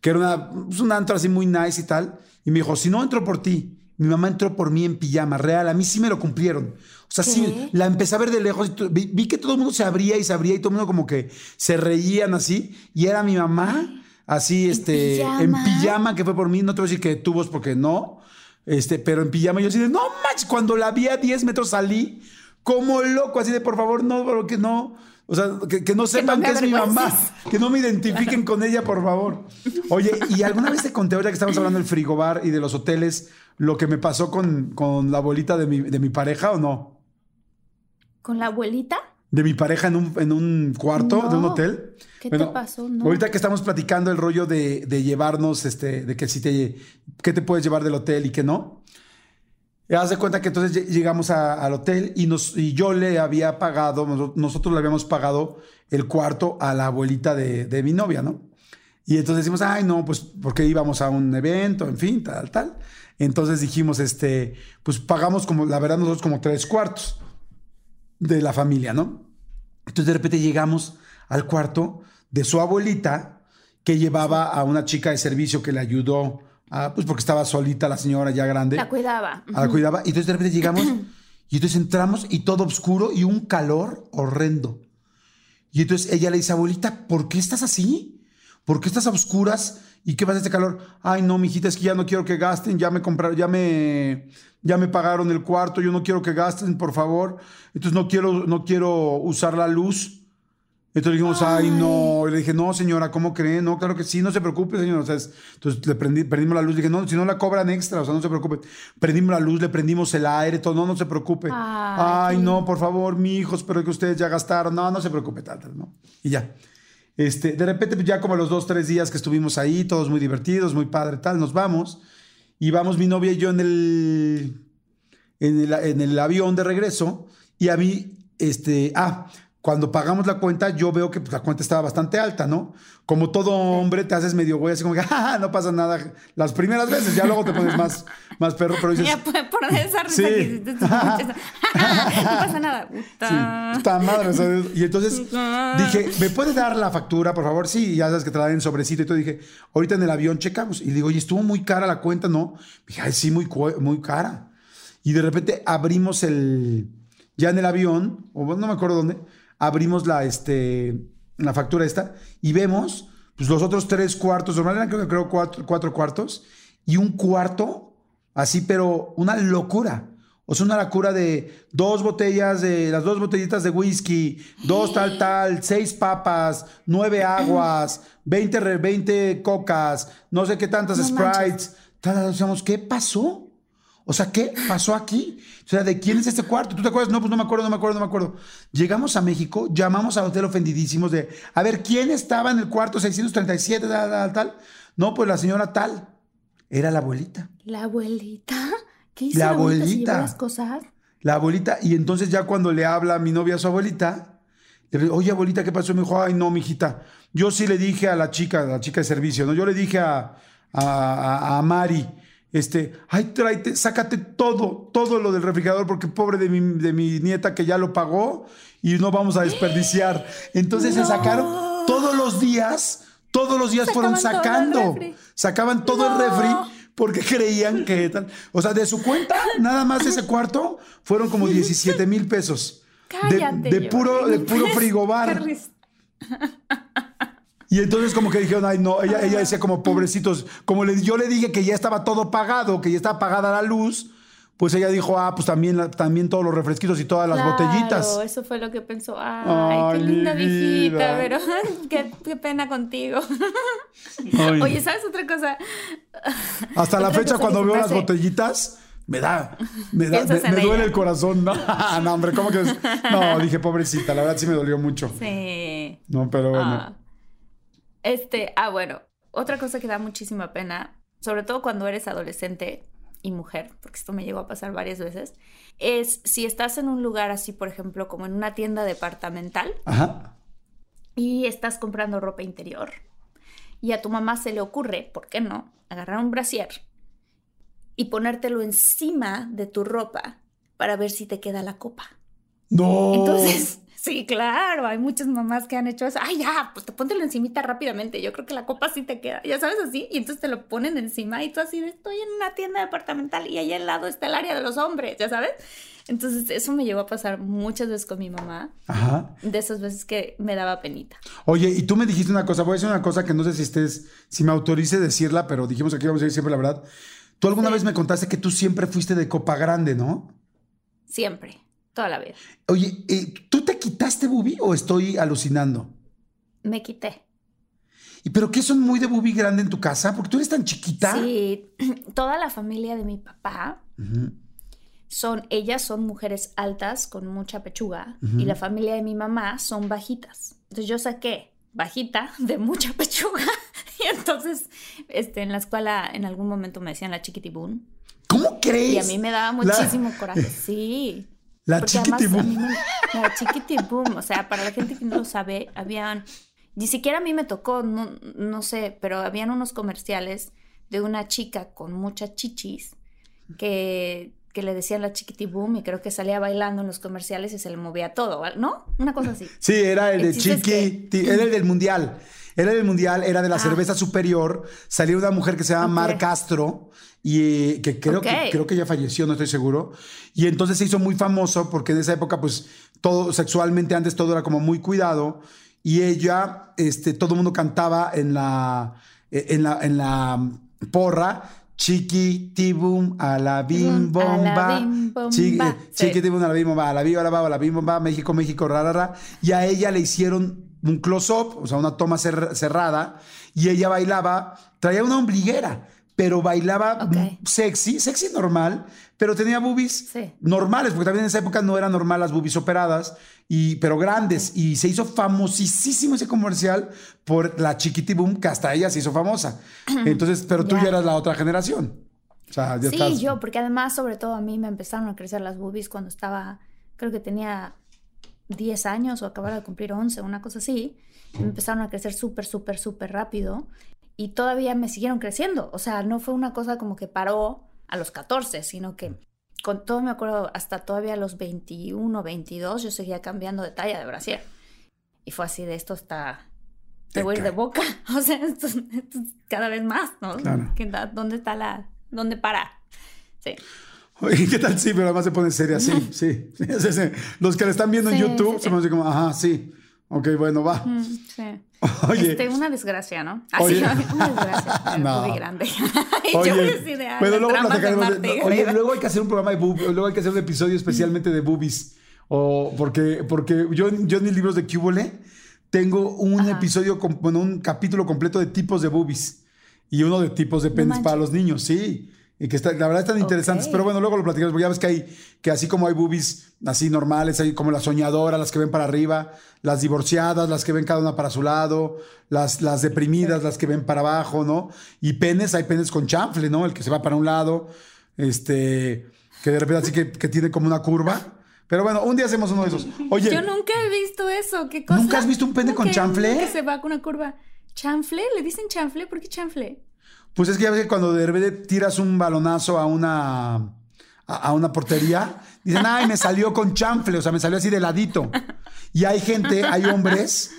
que era una, pues, un antro así muy nice y tal. Y me dijo, si no entro por ti, mi mamá entró por mí en pijama, real, a mí sí me lo cumplieron. O sea, sí, la empecé a ver de lejos y vi, vi que todo el mundo se abría y se abría y todo el mundo como que se reían así. Y era mi mamá, así, este, en pijama? pijama, que fue por mí. No te voy a decir que tubos porque no. Este, pero en pijama yo así de, no manches, cuando la vi a 10 metros salí como loco, así de, por favor, no, pero que no. O sea, que, que no sepan me que es mi mamá, que no me identifiquen con ella, por favor. Oye, ¿y alguna vez te conté ahora que estamos hablando del frigobar y de los hoteles, lo que me pasó con, con la abuelita de mi, de mi pareja o no? ¿Con la abuelita? De mi pareja en un, en un cuarto de un No. hotel. ¿Qué te pasó? No. Ahorita que estamos platicando el rollo de, de llevarnos, este, de que si te, qué te puedes llevar del hotel y qué no. Haz de cuenta que entonces lle- llegamos a- al hotel y, nos, y yo le había pagado, noso- nosotros le habíamos pagado el cuarto a la abuelita de, de mi novia, ¿no? Y entonces decimos, ay, no, pues porque íbamos a un evento, en fin, tal, tal. Entonces dijimos, este, pues pagamos como, la verdad, nosotros como tres cuartos de la familia, ¿no? Entonces de repente llegamos al cuarto de su abuelita que llevaba a una chica de servicio que le ayudó, a, pues porque estaba solita la señora ya grande. La cuidaba. la cuidaba. Y entonces de repente llegamos [clears throat] y entonces entramos y todo oscuro y un calor horrendo. Y entonces ella le dice, abuelita, ¿por qué estás así? ¿Por qué estás a oscuras? ¿Y qué pasa este calor? Ay, no, mijita, es que ya no quiero que gasten, ya me compraron, ya me, ya me pagaron el cuarto, yo no quiero que gasten, por favor. Entonces no quiero, no quiero usar la luz. Entonces dijimos, ay, no. Y le dije, no, señora, ¿cómo cree? No, claro que sí, no se preocupe, señora. O sea, es- entonces le prendí, prendimos la luz. dije, no, si no la cobran extra, o sea, no se preocupe. Prendimos la luz, le prendimos el aire, todo, no, no se preocupe. Ay, Ay, no, por favor, mi hijos, pero que ustedes ya gastaron. No, no se preocupe, tal, tal, ¿no? Y ya. Este, de repente, ya como los dos, tres días que estuvimos ahí, todos muy divertidos, muy padre, tal, nos vamos. Y vamos mi novia y yo en el, en el, en el avión de regreso. Y a mí, este, ah, cuando pagamos la cuenta, yo veo que pues, la cuenta estaba bastante alta, ¿no? Como todo hombre, te haces medio güey, así como que, [laughs] "Ah, no pasa nada. Las primeras veces, ya luego te pones más, más perro, pero dices, Ya por, por [laughs] esa risa Sí. que hiciste, [laughs] no pasa nada. Puta. Sí, puta madre. y entonces dije, ¿me puede dar la factura, por favor? Sí, ya sabes que te la dan en sobrecito. Y todo dije, ahorita en el avión checamos. Y digo, oye, estuvo muy cara la cuenta, ¿no? Dije, ay, sí, muy, muy cara. Y de repente abrimos el, ya en el avión, o no me acuerdo dónde, abrimos la, este, la factura esta y vemos, pues los otros tres cuartos, normal eran creo que creo cuatro, cuatro cuartos, y un cuarto así, pero una locura. O sea, una locura de dos botellas de las dos botellitas de whisky, dos tal tal, seis papas, nueve aguas, [laughs] 20, re- 20 cocas, no sé qué tantas No sprites. Tal, tal, ¿qué pasó? O sea, ¿qué pasó aquí? O sea, ¿de quién es este cuarto? ¿Tú te acuerdas? No, pues no me acuerdo, no me acuerdo, no me acuerdo. Llegamos a México, llamamos al hotel ofendidísimos de, a ver, ¿quién estaba en el cuarto 637, tal, tal, tal? No, pues la señora tal. Era la abuelita. La abuelita. ¿Qué hizo La abuelita? ¿Se abuelita. las cosas? La abuelita, y entonces ya cuando le habla a mi novia a su abuelita, le digo, oye abuelita, ¿qué pasó? Me dijo, ay no, mijita. Yo sí le dije a la chica, a la chica de servicio, ¿no? Yo le dije a, a, a- a Mari, este, ay, tráete, sácate todo, todo lo del refrigerador, porque pobre de mi, de mi nieta que ya lo pagó y no vamos a desperdiciar. Entonces se sacaron todos los días, todos los días fueron Sacaban sacando, sacaban todo el refri porque creían que tal. O sea, de su cuenta, nada más de ese [laughs] cuarto, fueron como 17 mil pesos. De- Cállate. De, puro, Jordi, de puro frigobar. Y entonces como que dijeron, ay no, ella, ella decía como pobrecitos, como le, yo le dije que ya estaba todo pagado, que ya estaba pagada la luz, pues ella dijo, ah, pues también, también todos los refresquitos y todas las Claro, botellitas. Eso fue lo que pensó. Ay, Ay, qué linda viejita, vida. pero qué, qué pena contigo. Ay. Oye, ¿sabes otra cosa? Hasta la fecha cuando veo las botellitas, me da, me, da, me, duele el corazón. No, [laughs] no, hombre, ¿cómo que es? No, dije, pobrecita, la verdad sí me dolió mucho. Sí. No, pero bueno. Ah. Este, ah, bueno, otra cosa que da muchísima pena, sobre todo cuando eres adolescente y mujer, porque esto me llegó a pasar varias veces, es si estás en un lugar así, por ejemplo, como en una tienda departamental Ajá. y estás comprando ropa interior y a tu mamá se le ocurre, ¿por qué no?, agarrar un brasier y ponértelo encima de tu ropa para ver si te queda la copa. No. Entonces, sí, claro, hay muchas mamás que han hecho eso. Ay, ya, pues te póntelo encimita rápidamente. Yo creo que la copa sí te queda, ya sabes así. Y entonces te lo ponen encima y tú así de, estoy en una tienda departamental y ahí al lado está el área de los hombres, ya sabes. Entonces, eso me llegó a pasar muchas veces con mi mamá. Ajá. De esas veces que me daba penita. Oye, y tú me dijiste una cosa, voy a decir una cosa que no sé si estés, si me autorice decirla, pero dijimos aquí vamos a decir siempre la verdad. Tú alguna Sí. vez me contaste que tú siempre fuiste de copa grande, ¿no? Siempre, toda la vida. Oye, eh, ¿tú te quitaste bubi o estoy alucinando? Me quité. ¿Y pero qué son muy de bubi grande en tu casa? Porque tú eres tan chiquita. Sí, [clears throat] toda la familia de mi papá son, ellas son mujeres altas con mucha pechuga y la familia de mi mamá son bajitas. Entonces yo saqué bajita [laughs] de mucha pechuga [laughs] y entonces este, en la escuela en algún momento me decían la chiquitibún ¿Cómo crees? y a mí me daba La- muchísimo coraje. [laughs] Sí. La Porque además a chiquitibum. mí La o sea, para la gente que no lo sabe, habían, ni siquiera a mí me tocó, no, no sé, pero habían unos comerciales de una chica con muchas chichis que, que le decían la chiquitibum y creo que salía bailando en los comerciales y se le movía todo, ¿no? Una cosa así. Sí, era el de Chiqui, era el del Mundial. Era el del Mundial, era de la Ah. cerveza superior. Salía una mujer que se llama. Mar Castro y eh, que creo, que creo que ya falleció, no estoy seguro. Y entonces se hizo muy famoso porque en esa época, pues, todo sexualmente antes todo era como muy cuidado. Y ella, este, todo el mundo cantaba en la, eh, en la, en la porra. Chiqui, tibum, a la bim, la bomba. bim, bomba. Chi- eh, Sí. Chiqui, tibum, a la bim, bomba, a la viva, a la baba, a la bim, bomba, México, México, rarara. Y a ella le hicieron un close-up, o sea, una toma cer- cerrada. Y ella bailaba, traía una ombliguera, pero bailaba sexy, sexy normal, pero tenía boobies Sí. normales, porque también en esa época no era normal las boobies operadas, y, pero grandes. Y se hizo famosísimo ese comercial por la chiquitibum, que hasta ella se hizo famosa. [clears throat] Entonces, pero tú Ya. ya eras la otra generación. O sea, ya Sí, estás. yo, porque además, sobre todo a mí me empezaron a crecer las boobies cuando estaba, creo que tenía 10 años o acababa de cumplir 11, una cosa así. Me empezaron a crecer súper, súper, súper rápido y todavía me siguieron creciendo. O sea, no fue una cosa como que paró a los 14, sino que con todo me acuerdo, hasta todavía a los 21, 22, yo seguía cambiando de talla de brasier. Y fue así de esto está... Te voy a ir de boca. [laughs] O sea, esto, esto es cada vez más, ¿no? Claro. ¿Qué da- ¿Dónde está la... ¿Dónde para? Sí. Oye, ¿qué tal? Sí, pero además se pone seria, sí, [laughs] sí. sí, sí, sí. Los que le están viendo en YouTube se van a decir como, ajá, sí. Ok, bueno, va. Mm, sí. Oye, Este, una desgracia, ¿no? Oye. Así, una desgracia. [laughs] No. Muy grande. [laughs] y yo Oye, de, ah, pero luego platicaremos de- y oye, luego hay que hacer un programa de boobies, luego hay que hacer un episodio especialmente de boobies. O porque, porque yo, yo en mis libros de Cúbole tengo un Ajá. episodio, com- bueno, un capítulo completo de tipos de boobies y uno de tipos de penes para los niños, sí. Y que está, la verdad están interesantes, pero bueno, luego lo platicamos, porque ya ves que hay, que así como hay boobies así normales, hay como las soñadoras, las que ven para arriba, las divorciadas, las que ven cada una para su lado, las, las deprimidas, las que ven para abajo, ¿no? Y penes, hay penes con chanfle, ¿no? El que se va para un lado, este, que de repente así que, que tiene como una curva. Pero bueno, un día hacemos uno de esos. [laughs] Oye, Yo nunca he visto eso. ¿Qué cosa? ¿Nunca has visto un pene con chanfle? Que se va con una curva. ¿Chanfle? ¿Le dicen chanfle? ¿Por qué chanfle? Pues es que ya ves que cuando de repente tiras un balonazo a una, a, una portería, dicen, ay, me salió con chanfle, o sea, me salió así de ladito. Y hay gente, hay hombres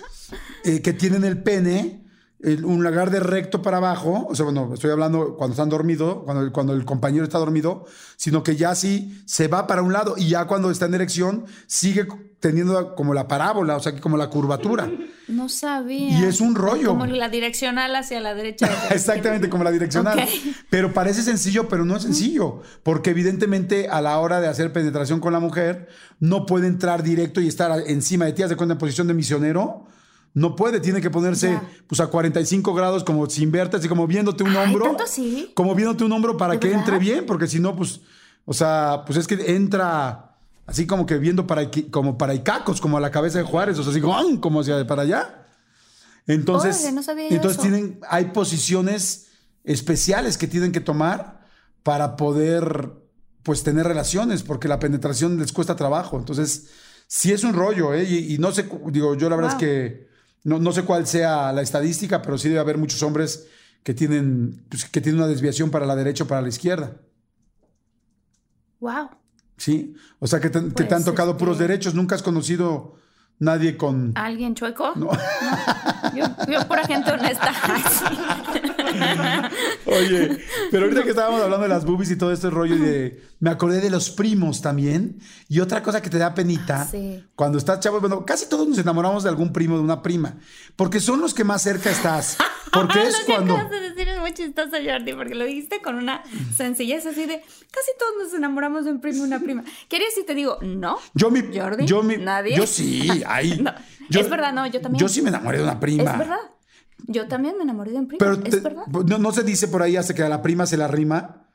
eh, que tienen el pene el- un lagar de recto para abajo, o sea, bueno, estoy hablando cuando están dormidos, cuando, el- cuando el compañero está dormido, sino que ya sí se va para un lado y ya cuando está en erección sigue teniendo como la parábola, o sea, que como la curvatura. No sabía. Y es un rollo. Como la direccional hacia la derecha. la [laughs] Exactamente, como la direccional. Pero parece sencillo, pero no es sencillo. Porque evidentemente a la hora de hacer penetración con la mujer, no puede entrar directo y estar encima de ti, de cuenta en posición de misionero. No puede, tiene que ponerse Ya. pues a 45 grados como sin verte, así como viéndote un Ay, hombro. ¿tanto así? Como viéndote un hombro para ¿De que verdad? entre bien, porque si no, pues, o sea, pues es que entra así como que viendo para, como para Icacos, como a la cabeza de Juárez, o sea, así como, como hacia para allá. Entonces, Órale, no sabía entonces eso. tienen, hay posiciones especiales que tienen que tomar para poder, pues, tener relaciones, porque la penetración les cuesta trabajo. Entonces, sí es un rollo, ¿eh? Y, y no sé, digo, yo la verdad Wow. es que no, no sé cuál sea la estadística, pero sí debe haber muchos hombres que tienen, pues, que tienen una desviación para la derecha o para la izquierda. Wow. ¿Sí? O sea, que te, Pues, han tocado puros este- derechos. Nunca has conocido nadie con. ¿Alguien chueco? No. Yo, yo pura gente honesta. [laughs] Oye, pero ahorita que estábamos hablando de las boobies y todo este rollo y de. Me acordé de los primos también. Y otra cosa que te da penita. Sí. Cuando estás chavo, bueno, casi todos nos enamoramos de algún primo, de una prima. Porque son los que más cerca estás. [laughs] Porque es cuando. de muy chistoso, Jordi, porque lo dijiste con una sencillez así de casi todos nos enamoramos de un primo y una prima. ¿Quieres si te digo no? Yo mi, Jordi, yo mi, nadie. yo sí, ahí. [laughs] No, yo- es verdad, no, yo también. Yo sí me enamoré de una prima. Es verdad. Yo también me enamoré de un primo. Pero es te- verdad. no, no se dice por ahí hasta que a la prima se la rima.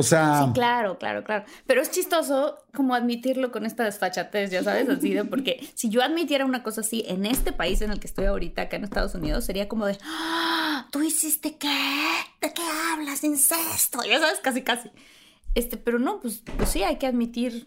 O sea, Sí, claro, claro, claro. Pero es chistoso como admitirlo con esta desfachatez, ya sabes, así de porque [laughs] si yo admitiera una cosa así en este país en el que estoy ahorita, acá en Estados Unidos, sería como de, "Ah, ¿tú hiciste qué? ¿De qué hablas? Incesto. Ya sabes, casi, casi. Este, pero no, pues, pues sí, hay que admitir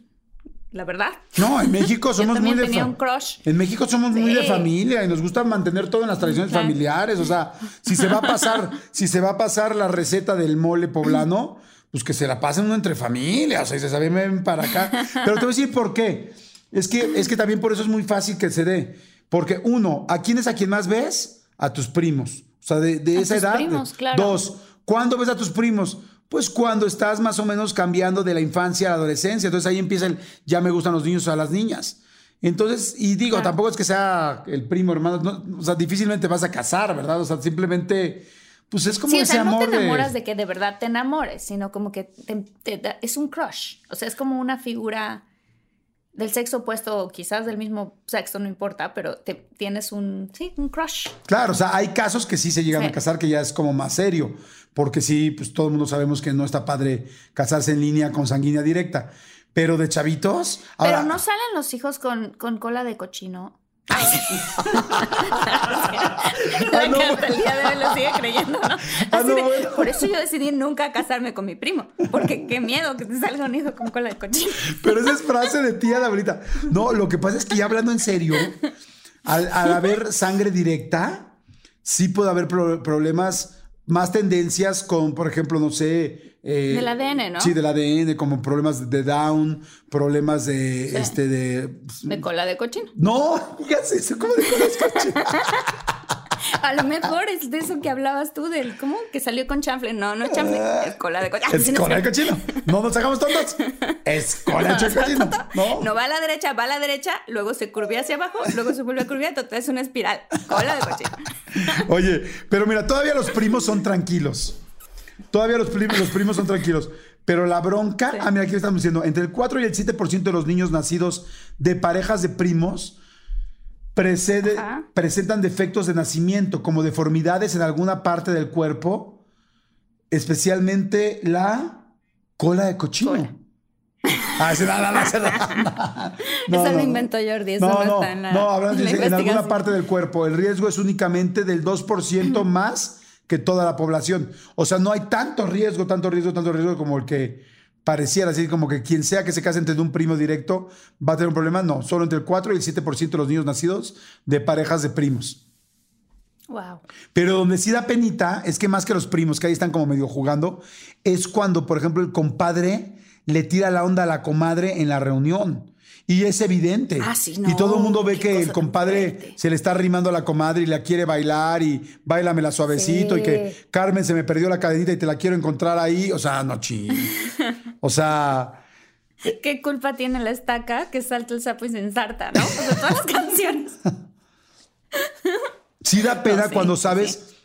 la verdad. no, en [laughs] México Yo somos muy de tenía un crush. En México somos muy de familia y nos gusta mantener todo en las tradiciones Claro. familiares. O sea, si se va a pasar, [laughs] si se va a pasar la receta del mole poblano, pues que se la pasen uno entre familias. O sea, y se sabe ven para acá. Pero te voy a decir por qué. Es que, es que también por eso es muy fácil que se dé. Porque uno, ¿a quién es a quien más ves? A tus primos. O sea, de, de A esa tus edad. primos, claro. Dos, ¿cuándo ves a tus primos? Pues cuando estás más o menos cambiando de la infancia a la adolescencia. Entonces ahí empieza el ya me gustan los niños a las niñas. Entonces, y digo, Claro. tampoco es que sea el primo hermano, no, o sea, difícilmente vas a casar, ¿verdad? O sea, simplemente, pues es como Sí, o ese sea, no amor te enamoras de... de... que de verdad te enamores, sino como que te- te da- es un crush. O sea, es como una figura del sexo opuesto, quizás del mismo sexo, no importa, pero te, tienes un, sí, un crush. Claro, o sea, hay casos que sí se llegan Sí. a casar que ya es como más serio, porque sí, pues todo el mundo sabemos que no está padre casarse en línea con sanguínea directa, pero de chavitos... Pero no salen los hijos con, con cola de cochino. Ay, sí. [laughs] Ah, no, que hasta el día de hoy lo sigue creyendo, ¿no? Así Ah, no, de- bueno. Por eso yo decidí nunca casarme con mi primo, porque qué miedo que te salga un hijo con cola de cochino. Pero esa es frase de tía de abuelita. No, lo que pasa es que ya hablando en serio, al, al haber sangre directa, sí puede haber pro- problemas, más tendencias con, por ejemplo, no sé. eh, Del ADN, ¿no? Sí, del ADN, como problemas de Down, problemas de, este, de. De cola de cochino. No, digas eso, ¿cómo de colas cochinas? [laughs] [laughs] A lo mejor es de eso que hablabas tú, del cómo que salió con chanfle. No, no es chanfle, es cola de cochino. Es cola de cochino. No nos hagamos tontos. Es cola de cochino. No. No va a la derecha, va a la derecha, luego se curvia hacia abajo, luego se vuelve a curviar, total es una espiral. Cola de cochino. [laughs] Oye, pero mira, todavía los primos son tranquilos. Todavía los primos, los primos son tranquilos. Pero la bronca, ah, mira, aquí estamos diciendo, entre el 4 y el 7% de los niños nacidos de parejas de primos precede- presentan defectos de nacimiento, como deformidades en alguna parte del cuerpo, especialmente la cola de cochino. Cola. [laughs] Ah, ese, no, no, no, ese [laughs] no, no. Eso no, lo inventó Jordi, eso no, está en la, no, hablando en la alguna parte del cuerpo. El riesgo es únicamente del 2% [clears throat] más que toda la población. O sea, no hay tanto riesgo, tanto riesgo, tanto riesgo como el que pareciera. Así como que quien sea que se case entre un primo directo va a tener un problema. No, solo entre el 4 y el 7% de los niños nacidos de parejas de primos. Wow. Pero donde sí da penita es que más que los primos, que ahí están como medio jugando, es cuando, por ejemplo, el compadre le tira la onda a la comadre en la reunión. Y es evidente. Ah, sí, y todo el mundo ve que el compadre se le está arrimando a la comadre y la quiere bailar y bailamela suavecito y que. Carmen se me perdió la cadenita y te la quiero encontrar ahí. O sea, no ching. O sea, [laughs] ¿Qué culpa tiene la estaca que salta el sapo y se ensarta, no? O sea, todas las [laughs] canciones. sí da pena sí, cuando sí. sabes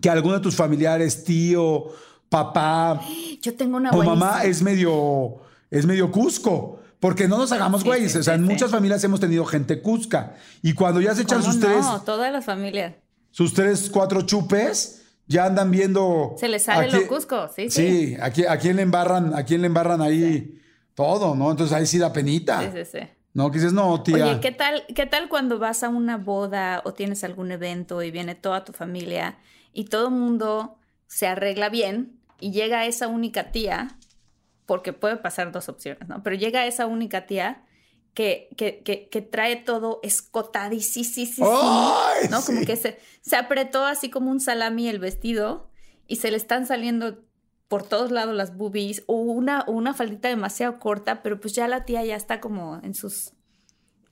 que alguno de tus familiares, tío, papá Yo tengo una o mamá es medio, es medio cusco. Porque no nos hagamos Sí, güeyes. sí, o sea, sí, en muchas familias hemos tenido gente cusca. Y cuando ya se echan ¿Cómo sus tres, No, todas las familias. sus tres, cuatro chupes, ya andan viendo. Se les sale lo cusco, sí, sí. Sí, a quién, a quién le embarran, a quién le embarran ahí todo, ¿no? Entonces ahí sí da penita. Sí, sí, sí. No, que dices, no, tía. Oye, ¿qué tal, ¿qué tal cuando vas a una boda o tienes algún evento y viene toda tu familia y todo el mundo se arregla bien y llega esa única tía, porque puede pasar dos opciones, ¿no? Pero llega esa única tía que, que, que, que trae todo escotadísimo, ¡Ay, ¿no? Como que se, se apretó así como un salami el vestido y se le están saliendo por todos lados las boobies o una, o una faldita demasiado corta, pero pues ya la tía ya está como en sus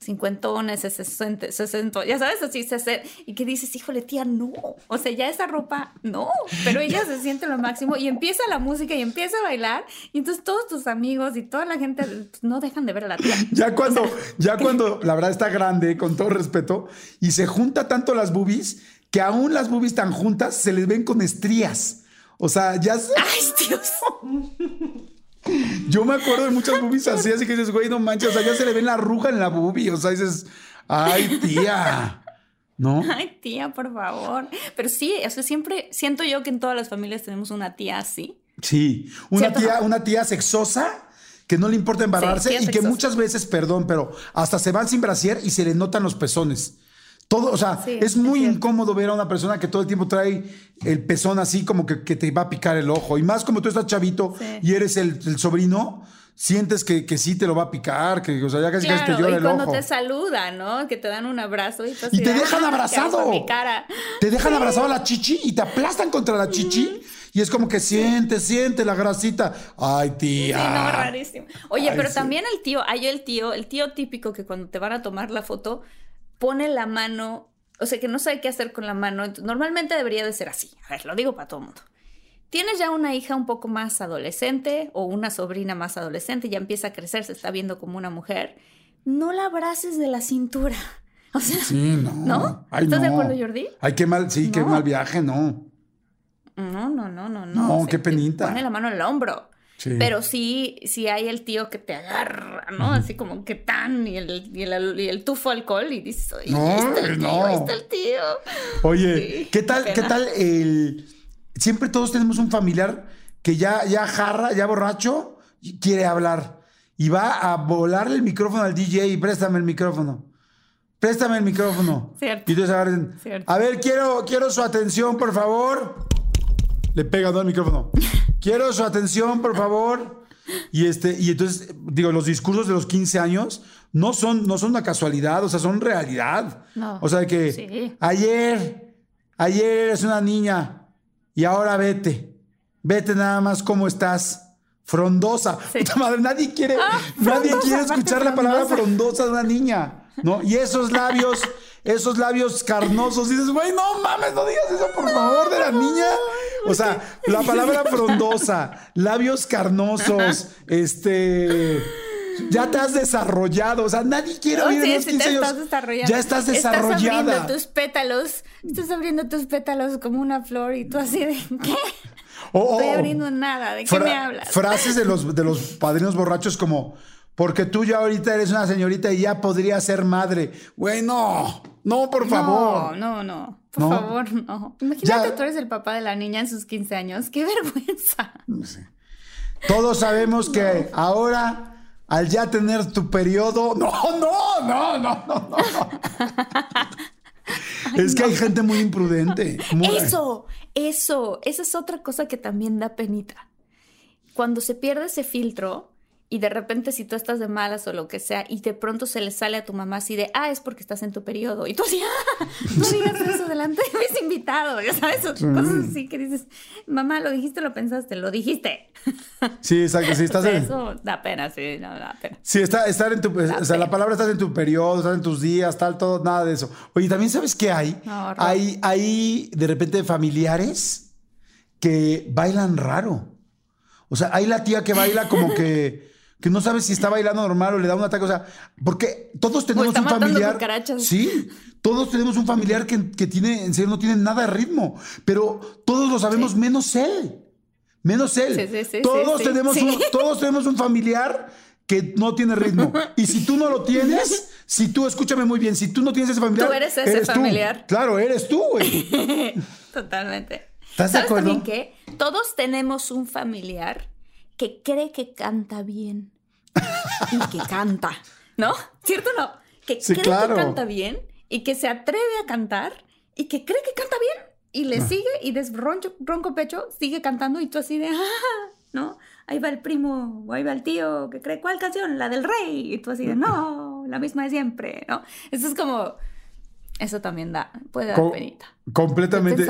cincuentones, sesenta, sesenta, ya sabes, así, sesenta, y que dices, híjole, tía, no, o sea, ya esa ropa, no, pero ella se siente lo máximo y empieza la música y empieza a bailar y entonces todos tus amigos y toda la gente pues, no dejan de ver a la tía. [laughs] Ya cuando, ya cuando la verdad está grande, con todo respeto, y se junta tanto las boobies que aún las boobies tan juntas se les ven con estrías. O sea, ya Ay, Dios. [laughs] yo me acuerdo de muchas boobies así, así que dices, güey, no manches, o sea, ya se le ven la arruga en la boobie. O sea, dices, ay, tía. ¿No? [laughs] Ay, tía, por favor. Pero sí, o sea, siempre siento yo que en todas las familias tenemos una tía así. Sí. Una ¿Cierto? tía, una tía sexosa que no le importa embarrarse y que muchas veces, perdón, pero hasta se van sin brasier y se le notan los pezones. Todo, o sea, Sí, es muy incómodo ver a una persona que todo el tiempo trae el pezón así como que, que te va a picar el ojo. Y más como tú estás chavito Sí. y eres el, el sobrino, sientes que, que sí te lo va a picar, que, o sea, ya casi, casi te Claro, llora y el cuando ojo. te saludan, ¿no? Que te dan un abrazo y, tú Y te de, dejan "Ah, abrazado. mi cara. Te dejan abrazado a la chichi y te aplastan contra la chichi. Y es como que siente, siente la grasita. Ay, tía. Sí, no, rarísimo. Oye, Ay, pero sí. también el tío, hay el tío, el tío típico que cuando te van a tomar la foto, pone la mano, o sea, que no sabe qué hacer con la mano. Normalmente debería de ser así. A ver, lo digo para todo el mundo. Tienes ya una hija un poco más adolescente o una sobrina más adolescente, ya empieza a crecer, se está viendo como una mujer. No la abraces de la cintura. O sea, Sí, no. [laughs] ¿No? Ay, ¿Estás de acuerdo, Jordi? Ay, qué mal, sí, qué mal viaje, no. no, no, no, no, no. No, O sea, qué penita. Pone la mano en el hombro. Sí. Pero sí, sí hay el tío que te agarra, ¿no? Así como que tan, y el, y el, y el tufo alcohol, y dices, "Ay, No, ahí está el tío, no. ahí está el tío. Oye, Sí, ¿qué tal, qué tal el. Siempre todos tenemos un familiar que ya, ya jarra, ya borracho, quiere hablar. Y va a volarle el micrófono al DJ y préstame el micrófono. Préstame el micrófono. [laughs] Cierto. Y entonces agarren. A ver, quiero, quiero su atención, por favor. Le pega ¿no? el micrófono. [laughs] quiero su atención, por favor. Y este, y entonces, digo, los discursos de los 15 años no son, no son una casualidad, o sea, son realidad. No. O sea, de que Sí. ayer, ayer eres una niña y ahora vete. Vete nada más cómo estás. Frondosa. Sí. Puta madre, nadie quiere, Ah, nadie frondosa, quiere escuchar la palabra frondosa. frondosa de una niña. ¿No? Y esos labios, esos labios carnosos. Dices, güey, no mames, no digas eso, por favor, de la niña. O sea, la palabra frondosa, labios carnosos, este. Ya te has desarrollado. O sea, nadie quiere Oh, oír en sí, los sí, 15 te años. estás. Ya estás Estás desarrollada. abriendo tus pétalos, estás abriendo tus pétalos como una flor y tú así de, ¿qué? [laughs] O- o- Estoy abriendo nada, ¿de qué me hablas? Frases de los, de los padrinos borrachos como, porque tú ya ahorita eres una señorita y ya podría ser madre. Güey, no, no, por favor. No, no, no. Por No. favor, no. Imagínate, Ya- tú eres el papá de la niña en sus 15 años. ¡Qué vergüenza! Todos sabemos que ahora, al ya tener tu periodo, no, no, no, no, no, no. es que hay gente muy imprudente. muy- Eso, eso, esa es otra cosa que también da penita. Cuando se pierde ese filtro y de repente si tú estás de malas o lo que sea y de pronto se le sale a tu mamá así de, ah, es porque estás en tu periodo. Y tú así, ah, no digas eso delante de mis invitados, ya sabes, cosas así que dices, mamá, lo dijiste, lo pensaste, lo dijiste. Sí, exacto, sí, estás en... Eso da pena, sí, no, da pena. Sí, está, estar en tu, Da o sea, la palabra estás en tu periodo, estás en tus días, tal, todo, nada de eso. Oye, también sabes qué hay? No, hay, hay de repente familiares que bailan raro. O sea, hay la tía que baila como que, que no sabe si está bailando normal o le da un ataque. O sea, porque todos tenemos está un familiar. Sí, todos tenemos un familiar que, que tiene, en serio, no tiene nada de ritmo. Pero todos lo sabemos Sí. menos él. Menos él. Sí, sí, sí, todos, tenemos. Un, todos tenemos un familiar que no tiene ritmo. Y si tú no lo tienes, si tú, escúchame muy bien, si tú no tienes ese familiar. Tú eres ese familiar. Claro, eres tú, güey. [laughs] Totalmente. ¿Estás de ¿Sabes acuerdo? también que todos tenemos un familiar que cree que canta bien y que canta, ¿no? ¿Cierto o no? Que Sí, cree claro. que canta bien y que se atreve a cantar y que cree que canta bien y le Ah. sigue y de ronco, pecho sigue cantando y tú así de, ah, ¿no? Ahí va el primo o ahí va el tío que cree, ¿cuál canción? La del rey. Y tú así de, no, la misma de siempre, ¿no? Eso es como, eso también da, puede dar Co- penita. Completamente.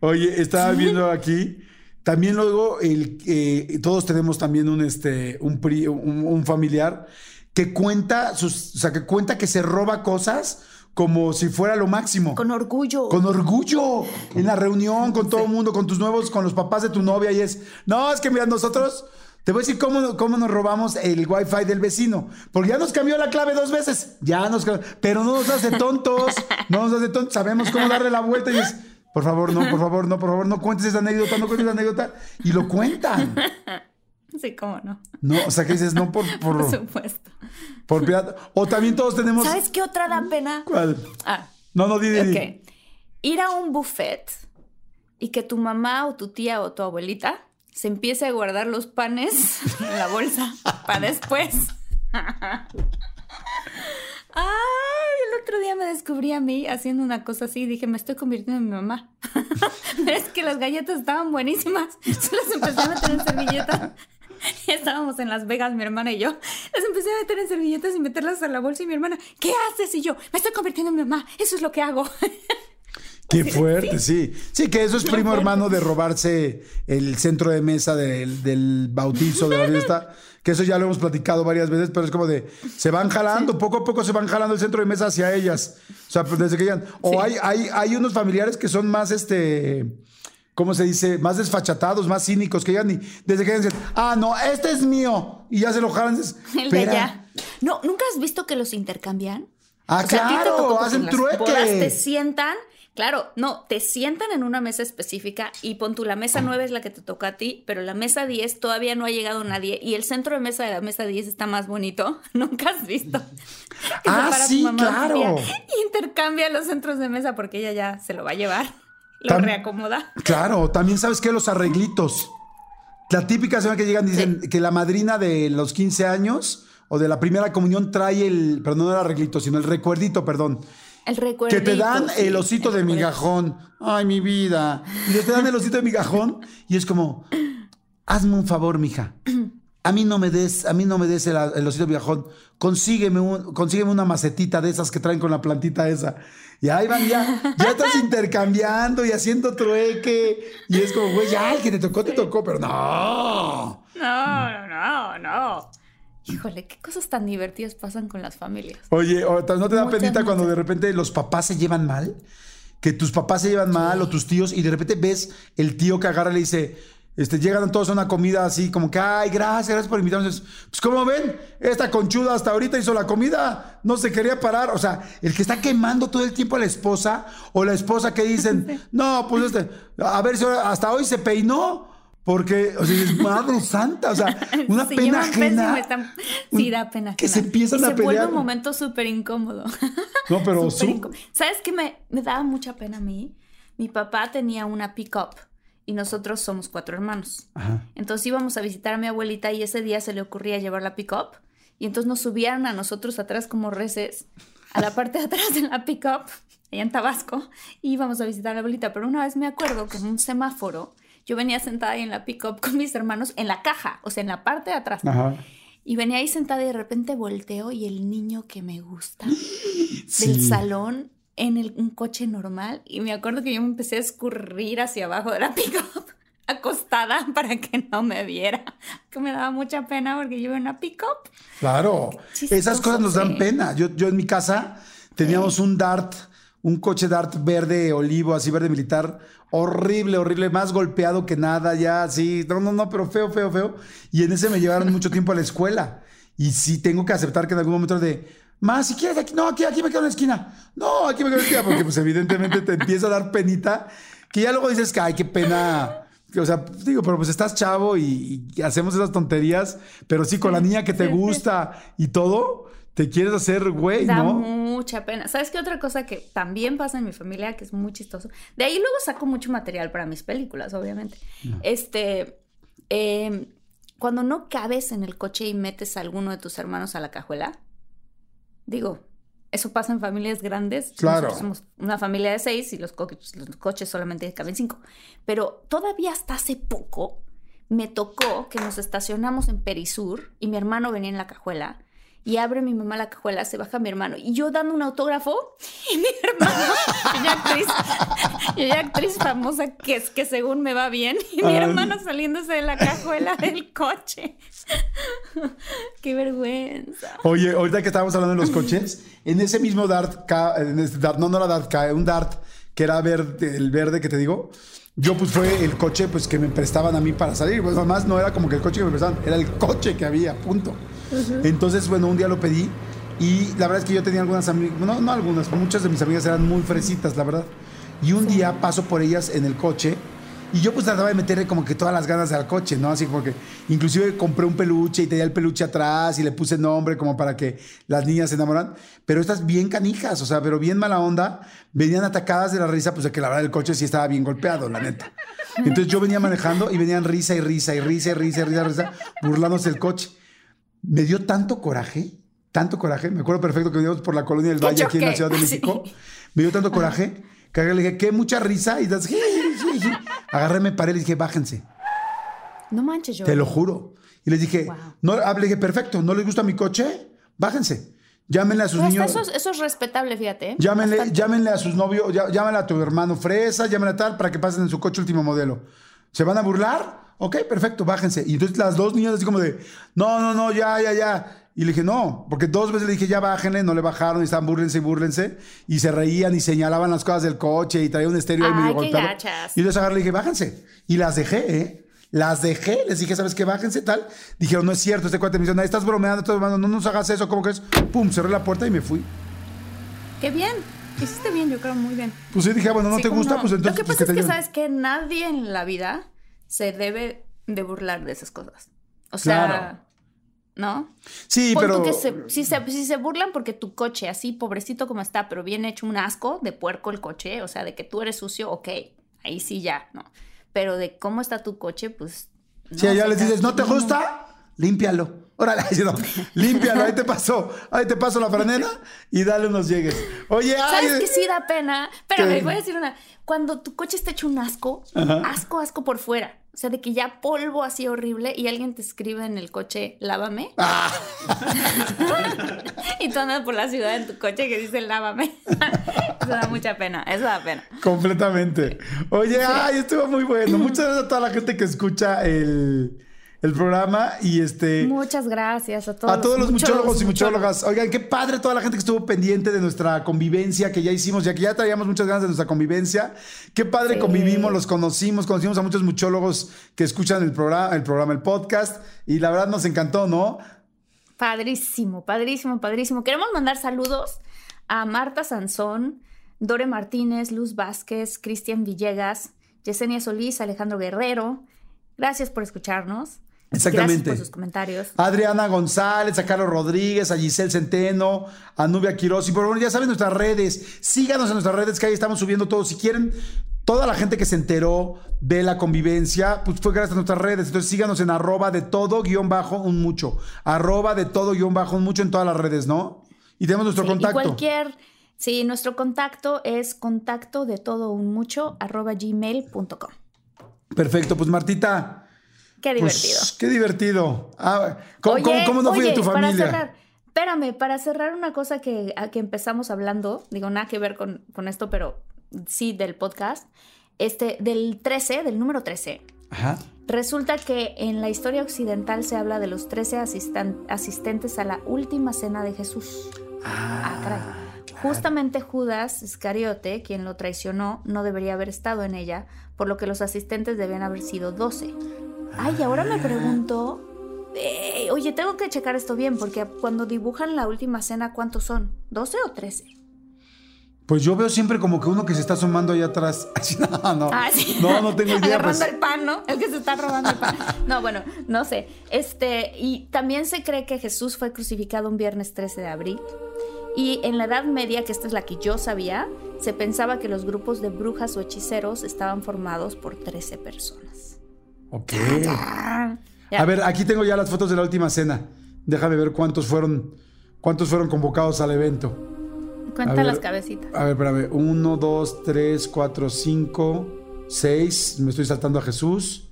Oye, estaba viendo aquí. También luego el, eh, todos tenemos también un, este, un, pri- un- un familiar que cuenta, sus, o sea, que cuenta que se roba cosas como si fuera lo máximo. Con orgullo. Con orgullo, en la reunión, con todo el mundo, con tus nuevos, con los papás de tu novia, y es, no, es que mira, nosotros, te voy a decir cómo, cómo nos robamos el wifi del vecino, porque ya nos cambió la clave dos veces, ya nos cambió, pero no nos hace tontos, no nos hace tontos, sabemos cómo darle la vuelta y es, por favor, no, por favor, no, por favor, no cuentes esa anécdota, no cuentes esa anécdota, y lo cuentan, [laughs] Sí, cómo no. no, o sea, que dices, no por, Por por, supuesto. por piedad, o también todos tenemos, ¿Sabes qué otra da pena? ¿cuál? Ah, No, no, di, di. Ir a un buffet y que tu mamá o tu tía o tu abuelita se empiece a guardar los panes en la bolsa para después. El [laughs] otro día me descubrí a mí haciendo una cosa así y dije, me estoy convirtiendo en mi mamá. [laughs] Pero es que las galletas estaban buenísimas. [laughs] Se las empecé a meter en servilletas. [laughs] Estábamos en Las Vegas, mi hermana y yo. Las empecé a meter en servilletas y meterlas a la bolsa y mi hermana, ¿qué haces? Y yo, me estoy convirtiendo en mi mamá. Eso es lo que hago. Qué fuerte, sí. Sí, que eso es primo hermano de robarse el centro de mesa del, del bautizo de la fiesta. Que eso ya lo hemos platicado varias veces, pero es como de se van jalando, poco a poco se van jalando el centro de mesa hacia ellas. O sea, pues desde que llegan. O hay, hay, hay unos familiares que son más este. ¿Cómo se dice? Más desfachatados, más cínicos, que llegan y desde que dicen, ah, no, este es mío. Y ya se lo jalan. dices, [laughs] El de allá. No, ¿nunca has visto que los intercambian? Ah, a ti te claro, hacen en las trueque. bodas te sientan, claro, no, te sientan en una mesa específica y pon tú, la mesa 9 es la que te toca a ti, pero la mesa 10 todavía no ha llegado nadie y el centro de mesa de la mesa 10 está más bonito. [laughs] Nunca has visto. [laughs] Ah, sí, claro. Y intercambia los centros de mesa porque ella ya se lo va a llevar. Lo Tam- reacomoda. Claro, también sabes que los arreglitos. La típica semana que llegan dicen que la madrina de los 15 años o de la primera comunión trae el, perdón, no el arreglito, sino el recuerdito, perdón. El recuerdo. Que te dan el osito de migajón. Ay, mi vida. Y te dan el osito de migajón y es como, hazme un favor, mija. A mí no me des, a mí no me des el, el osito de migajón. Consígueme, un- consígueme una macetita de esas que traen con la plantita esa. Y ahí van ya, ya estás [laughs] intercambiando y haciendo trueque. Y es como, güey, ya, el que te tocó, te tocó, pero no. No, no, no. [laughs] Híjole, qué cosas tan divertidas pasan con las familias. Oye, ¿no te da Muchas, penita cuando de repente los papás se llevan mal? Que tus papás se llevan mal o tus tíos y de repente ves el tío que agarra y le dice, este, llegan todos a una comida así como que, ay, gracias, gracias por invitarnos. Pues como ven, esta conchuda hasta ahorita hizo la comida, no se quería parar. O sea, el que está quemando todo el tiempo a la esposa o la esposa que dicen, [laughs] no, pues este, a ver si hasta hoy se peinó. Porque, o sea, es madre [laughs] santa, o sea, una pena pésimo, ajena. están- Sí, da pena. Que ajena. se empiezan Y a se vuelve un momento súper incómodo. No, pero [laughs] su- incómodo. ¿Sabes qué me, me daba mucha pena a mí? Mi papá tenía una pick-up y nosotros somos cuatro hermanos. Ajá. Entonces íbamos a visitar a mi abuelita y ese día se le ocurría llevar la pick-up y entonces nos subían a nosotros atrás como reces a la parte de atrás de la pick-up, allá en Tabasco, y íbamos a visitar a la abuelita. Pero una vez me acuerdo que en un semáforo yo venía sentada ahí en la pick-up con mis hermanos en la caja, o sea, en la parte de atrás. Ajá. Y venía ahí sentada y de repente volteo y el niño que me gusta [gasps] del salón en el, un coche normal. Y me acuerdo que yo me empecé a escurrir hacia abajo de la pick-up, [laughs] acostada para que no me viera. Que me daba mucha pena porque yo iba en una pick-up. Claro, Chistoso, esas cosas nos dan sí. pena. Yo, yo en mi casa teníamos un Dart, un coche Dart verde olivo, así verde militar, horrible, horrible, más golpeado que nada, ya así, no, no, no, pero feo, feo, feo. Y en ese me llevaron mucho tiempo a la escuela. Y sí tengo que aceptar que en algún momento de, más, si quieres, aquí, no, aquí, aquí me quedo en la esquina. No, aquí me quedo en la esquina, porque pues evidentemente te empieza a dar penita, que ya luego dices que, ay, qué pena. O sea, digo, pero pues estás chavo y, y hacemos esas tonterías, pero sí, con la niña que te sí, sí. gusta y todo, te quieres hacer güey, Da ¿no? mucha pena. ¿Sabes qué otra cosa que también pasa en mi familia que es muy chistoso? De ahí luego saco mucho material para mis películas, obviamente. Este, eh, cuando no cabes en el coche y metes a alguno de tus hermanos a la cajuela, digo, eso pasa en familias grandes. Claro. Nosotros somos una familia de seis y los, co- los coches solamente caben cinco. Pero todavía hasta hace poco me tocó que nos estacionamos en Perisur y mi hermano venía en la cajuela y abre mi mamá la cajuela, se baja mi hermano y yo dando un autógrafo y mi hermano, [laughs] ya actriz, ya actriz famosa que es que según me va bien y mi Ay. hermano saliéndose de la cajuela del coche. [laughs] Qué vergüenza. Oye, ahorita que estábamos hablando de los coches, en ese mismo Dart, en ese Dart no, no era Dart, un Dart que era verde, el verde que te digo, yo pues fue el coche pues que me prestaban a mí para salir. Pues además no era como que el coche que me prestaban, era el coche que había, punto. Entonces, bueno, un día lo pedí y la verdad es que yo tenía algunas amigas, no, no algunas, muchas de mis amigas eran muy fresitas, la verdad. Y un día paso por ellas en el coche y yo pues trataba de meterle como que todas las ganas al coche, ¿no? Así como que inclusive compré un peluche y tenía el peluche atrás y le puse nombre como para que las niñas se enamoran. Pero estas bien canijas, o sea, pero bien mala onda, venían atacadas de la risa, pues de que la verdad el coche sí estaba bien golpeado, la neta. Entonces yo venía manejando y venían risa y risa y risa y risa y risa, y risa burlándose del coche. Me dio tanto coraje, tanto coraje. Me acuerdo perfecto que veníamos por la colonia del Valle aquí en la Ciudad de [laughs] sí. México. Me dio tanto coraje que le dije, qué mucha risa. Y das, agarré, me paré y le dije, bájense. No manches yo. Te lo juro. Y les dije, Wow. no, ah, le dije, perfecto, ¿no les gusta mi coche? Bájense. Llámenle a sus hasta niños. eso, es- eso es respetable, fíjate. ¿eh? Llámenle, Bastante. llámenle a sus novios, llámenle a tu hermano Fresa, llámenle a tal para que pasen en su coche último modelo. ¿Se van a burlar? Ok, perfecto, bájense. Y entonces las dos niñas así como de, no, no, no, ya, ya, ya. Y le dije, no, porque dos veces le dije, ya bájenle, no le bajaron, y estaban búrlense y búrlense. Y se reían y señalaban las cosas del coche y traía un estéreo ahí Ay, medio golpeado. Y entonces agarré y le dije, bájense. Y las dejé, ¿eh? Las dejé, les dije, ¿sabes qué? Bájense, tal. Dijeron, no es cierto, este cuate me dice, "No, estás bromeando, estás bromeando, no nos hagas eso, ¿cómo que es? Pum, cerré la puerta y me fui. Qué bien. Hiciste bien, yo creo, muy bien. Pues sí, dije, ah, bueno, no Sí, te gusta, no. pues entonces. Lo que pues, pasa es que. ¿sabes que Nadie en la vida se debe de burlar de esas cosas. O sea, Claro. ¿no? Sí, Pon pero. que se- si, se, si se burlan porque tu coche, así pobrecito como está, pero bien hecho un asco de puerco el coche, o sea, de que tú eres sucio, ok, ahí sí ya, ¿no? Pero de cómo está tu coche, pues... Si no, o les dices, ¿no te gusta? Límpialo. Órale, [laughs] no, límpialo, ahí te pasó, ahí te paso la franela y dale unos llegues. Oye, ay, ¿Sabes que sí da pena? Pero me voy a decir una. Cuando tu coche está hecho un asco, Ajá. asco, asco por fuera. O sea, de que ya polvo así horrible y alguien te escribe en el coche, lávame. Ah. [laughs] y tú andas por la ciudad en tu coche que dice, lávame. [laughs] eso da mucha pena, eso da pena. completamente. Oye, ay, estuvo muy bueno. Muchas gracias a toda la gente que escucha el, el programa y este. Muchas gracias a todos. A todos los muchólogos y muchólogas. Oigan, qué padre toda la gente que estuvo pendiente de nuestra convivencia que ya hicimos, ya que ya traíamos muchas ganas de nuestra convivencia. Qué padre Sí. convivimos, los conocimos, conocimos a muchos muchólogos que escuchan el programa, el programa, el podcast. Y la verdad nos encantó, ¿no? Padrísimo, padrísimo, padrísimo. Queremos mandar saludos a Marta Sansón, Dore Martínez, Luz Vázquez, Cristian Villegas, Yesenia Solís, Alejandro Guerrero. Gracias por escucharnos. Exactamente. Gracias por sus comentarios. Adriana González, a Carlos Rodríguez, a Giselle Centeno, a Nubia Quiroz. Y por favor, ya saben nuestras redes. Síganos en nuestras redes que ahí estamos subiendo todo. Si quieren, toda la gente que se enteró de la convivencia, pues fue gracias a nuestras redes. Entonces síganos en arroba de todo guion bajo un mucho. Arroba de todo guion bajo un mucho en todas las redes, ¿no? Y tenemos nuestro Sí, contacto. Y cualquier. Sí, nuestro contacto es contacto de todo un mucho arroba gmail.com. Perfecto, pues Martita, Qué divertido. Pues, qué divertido. Ah, ¿cómo, Oye, cómo- cómo no fui oye, de tu Para familia? cerrar, espérame, para cerrar una cosa que, a que empezamos hablando, digo, nada que ver con, con esto, pero sí del podcast, este, del 13, del número 13. Ajá. Resulta que en la historia occidental se habla de los 13 asistan- asistentes a la última cena de Jesús. Ah, caray. Justamente Judas Iscariote, quien lo traicionó, no debería haber estado en ella, por lo que los asistentes debían haber sido 12. Ay, ahora me pregunto, eh, oye, tengo que checar esto bien, porque cuando dibujan la última cena, ¿cuántos son? ¿12 o 13? Pues yo veo siempre como que uno que se está asomando ahí atrás. [laughs] Así, no, no. Ah, sí. No, no tengo idea. Agarrando pues. el pan, ¿no? El que se está robando el pan. No, bueno, no sé. Este, y también se cree que Jesús fue crucificado un viernes 13 de abril. Y en la Edad Media, que esta es la que yo sabía, se pensaba que los grupos de brujas o hechiceros estaban formados por 13 personas. Ok. A ver, aquí tengo ya las fotos de la última cena. Déjame ver cuántos fueron, cuántos fueron convocados al evento. Cuenta ver. las cabecitas. A ver, espérame. Uno, dos, tres, cuatro, cinco, seis. Me estoy saltando a Jesús.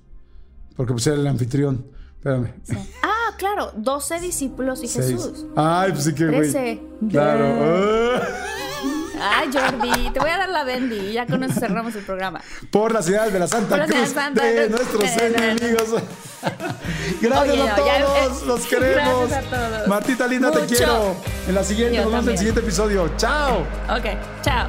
Porque pues era el anfitrión. Espérame. Ah, claro, 12 discípulos y Seis. Jesús. Ay, pues sí que güey. 13. Claro. Ay, Jordi, te voy a dar la Bendy y ya con eso cerramos el programa. Por la ciudad de la Santa Por la Cruz Santa de Cruz. nuestros [laughs] enemigos. Gracias Oye, a no, ya, todos, eh, los queremos. gracias a todos. Martita linda, te quiero. En la siguiente, Yo nos vemos en el siguiente episodio. Chao. Ok, chao.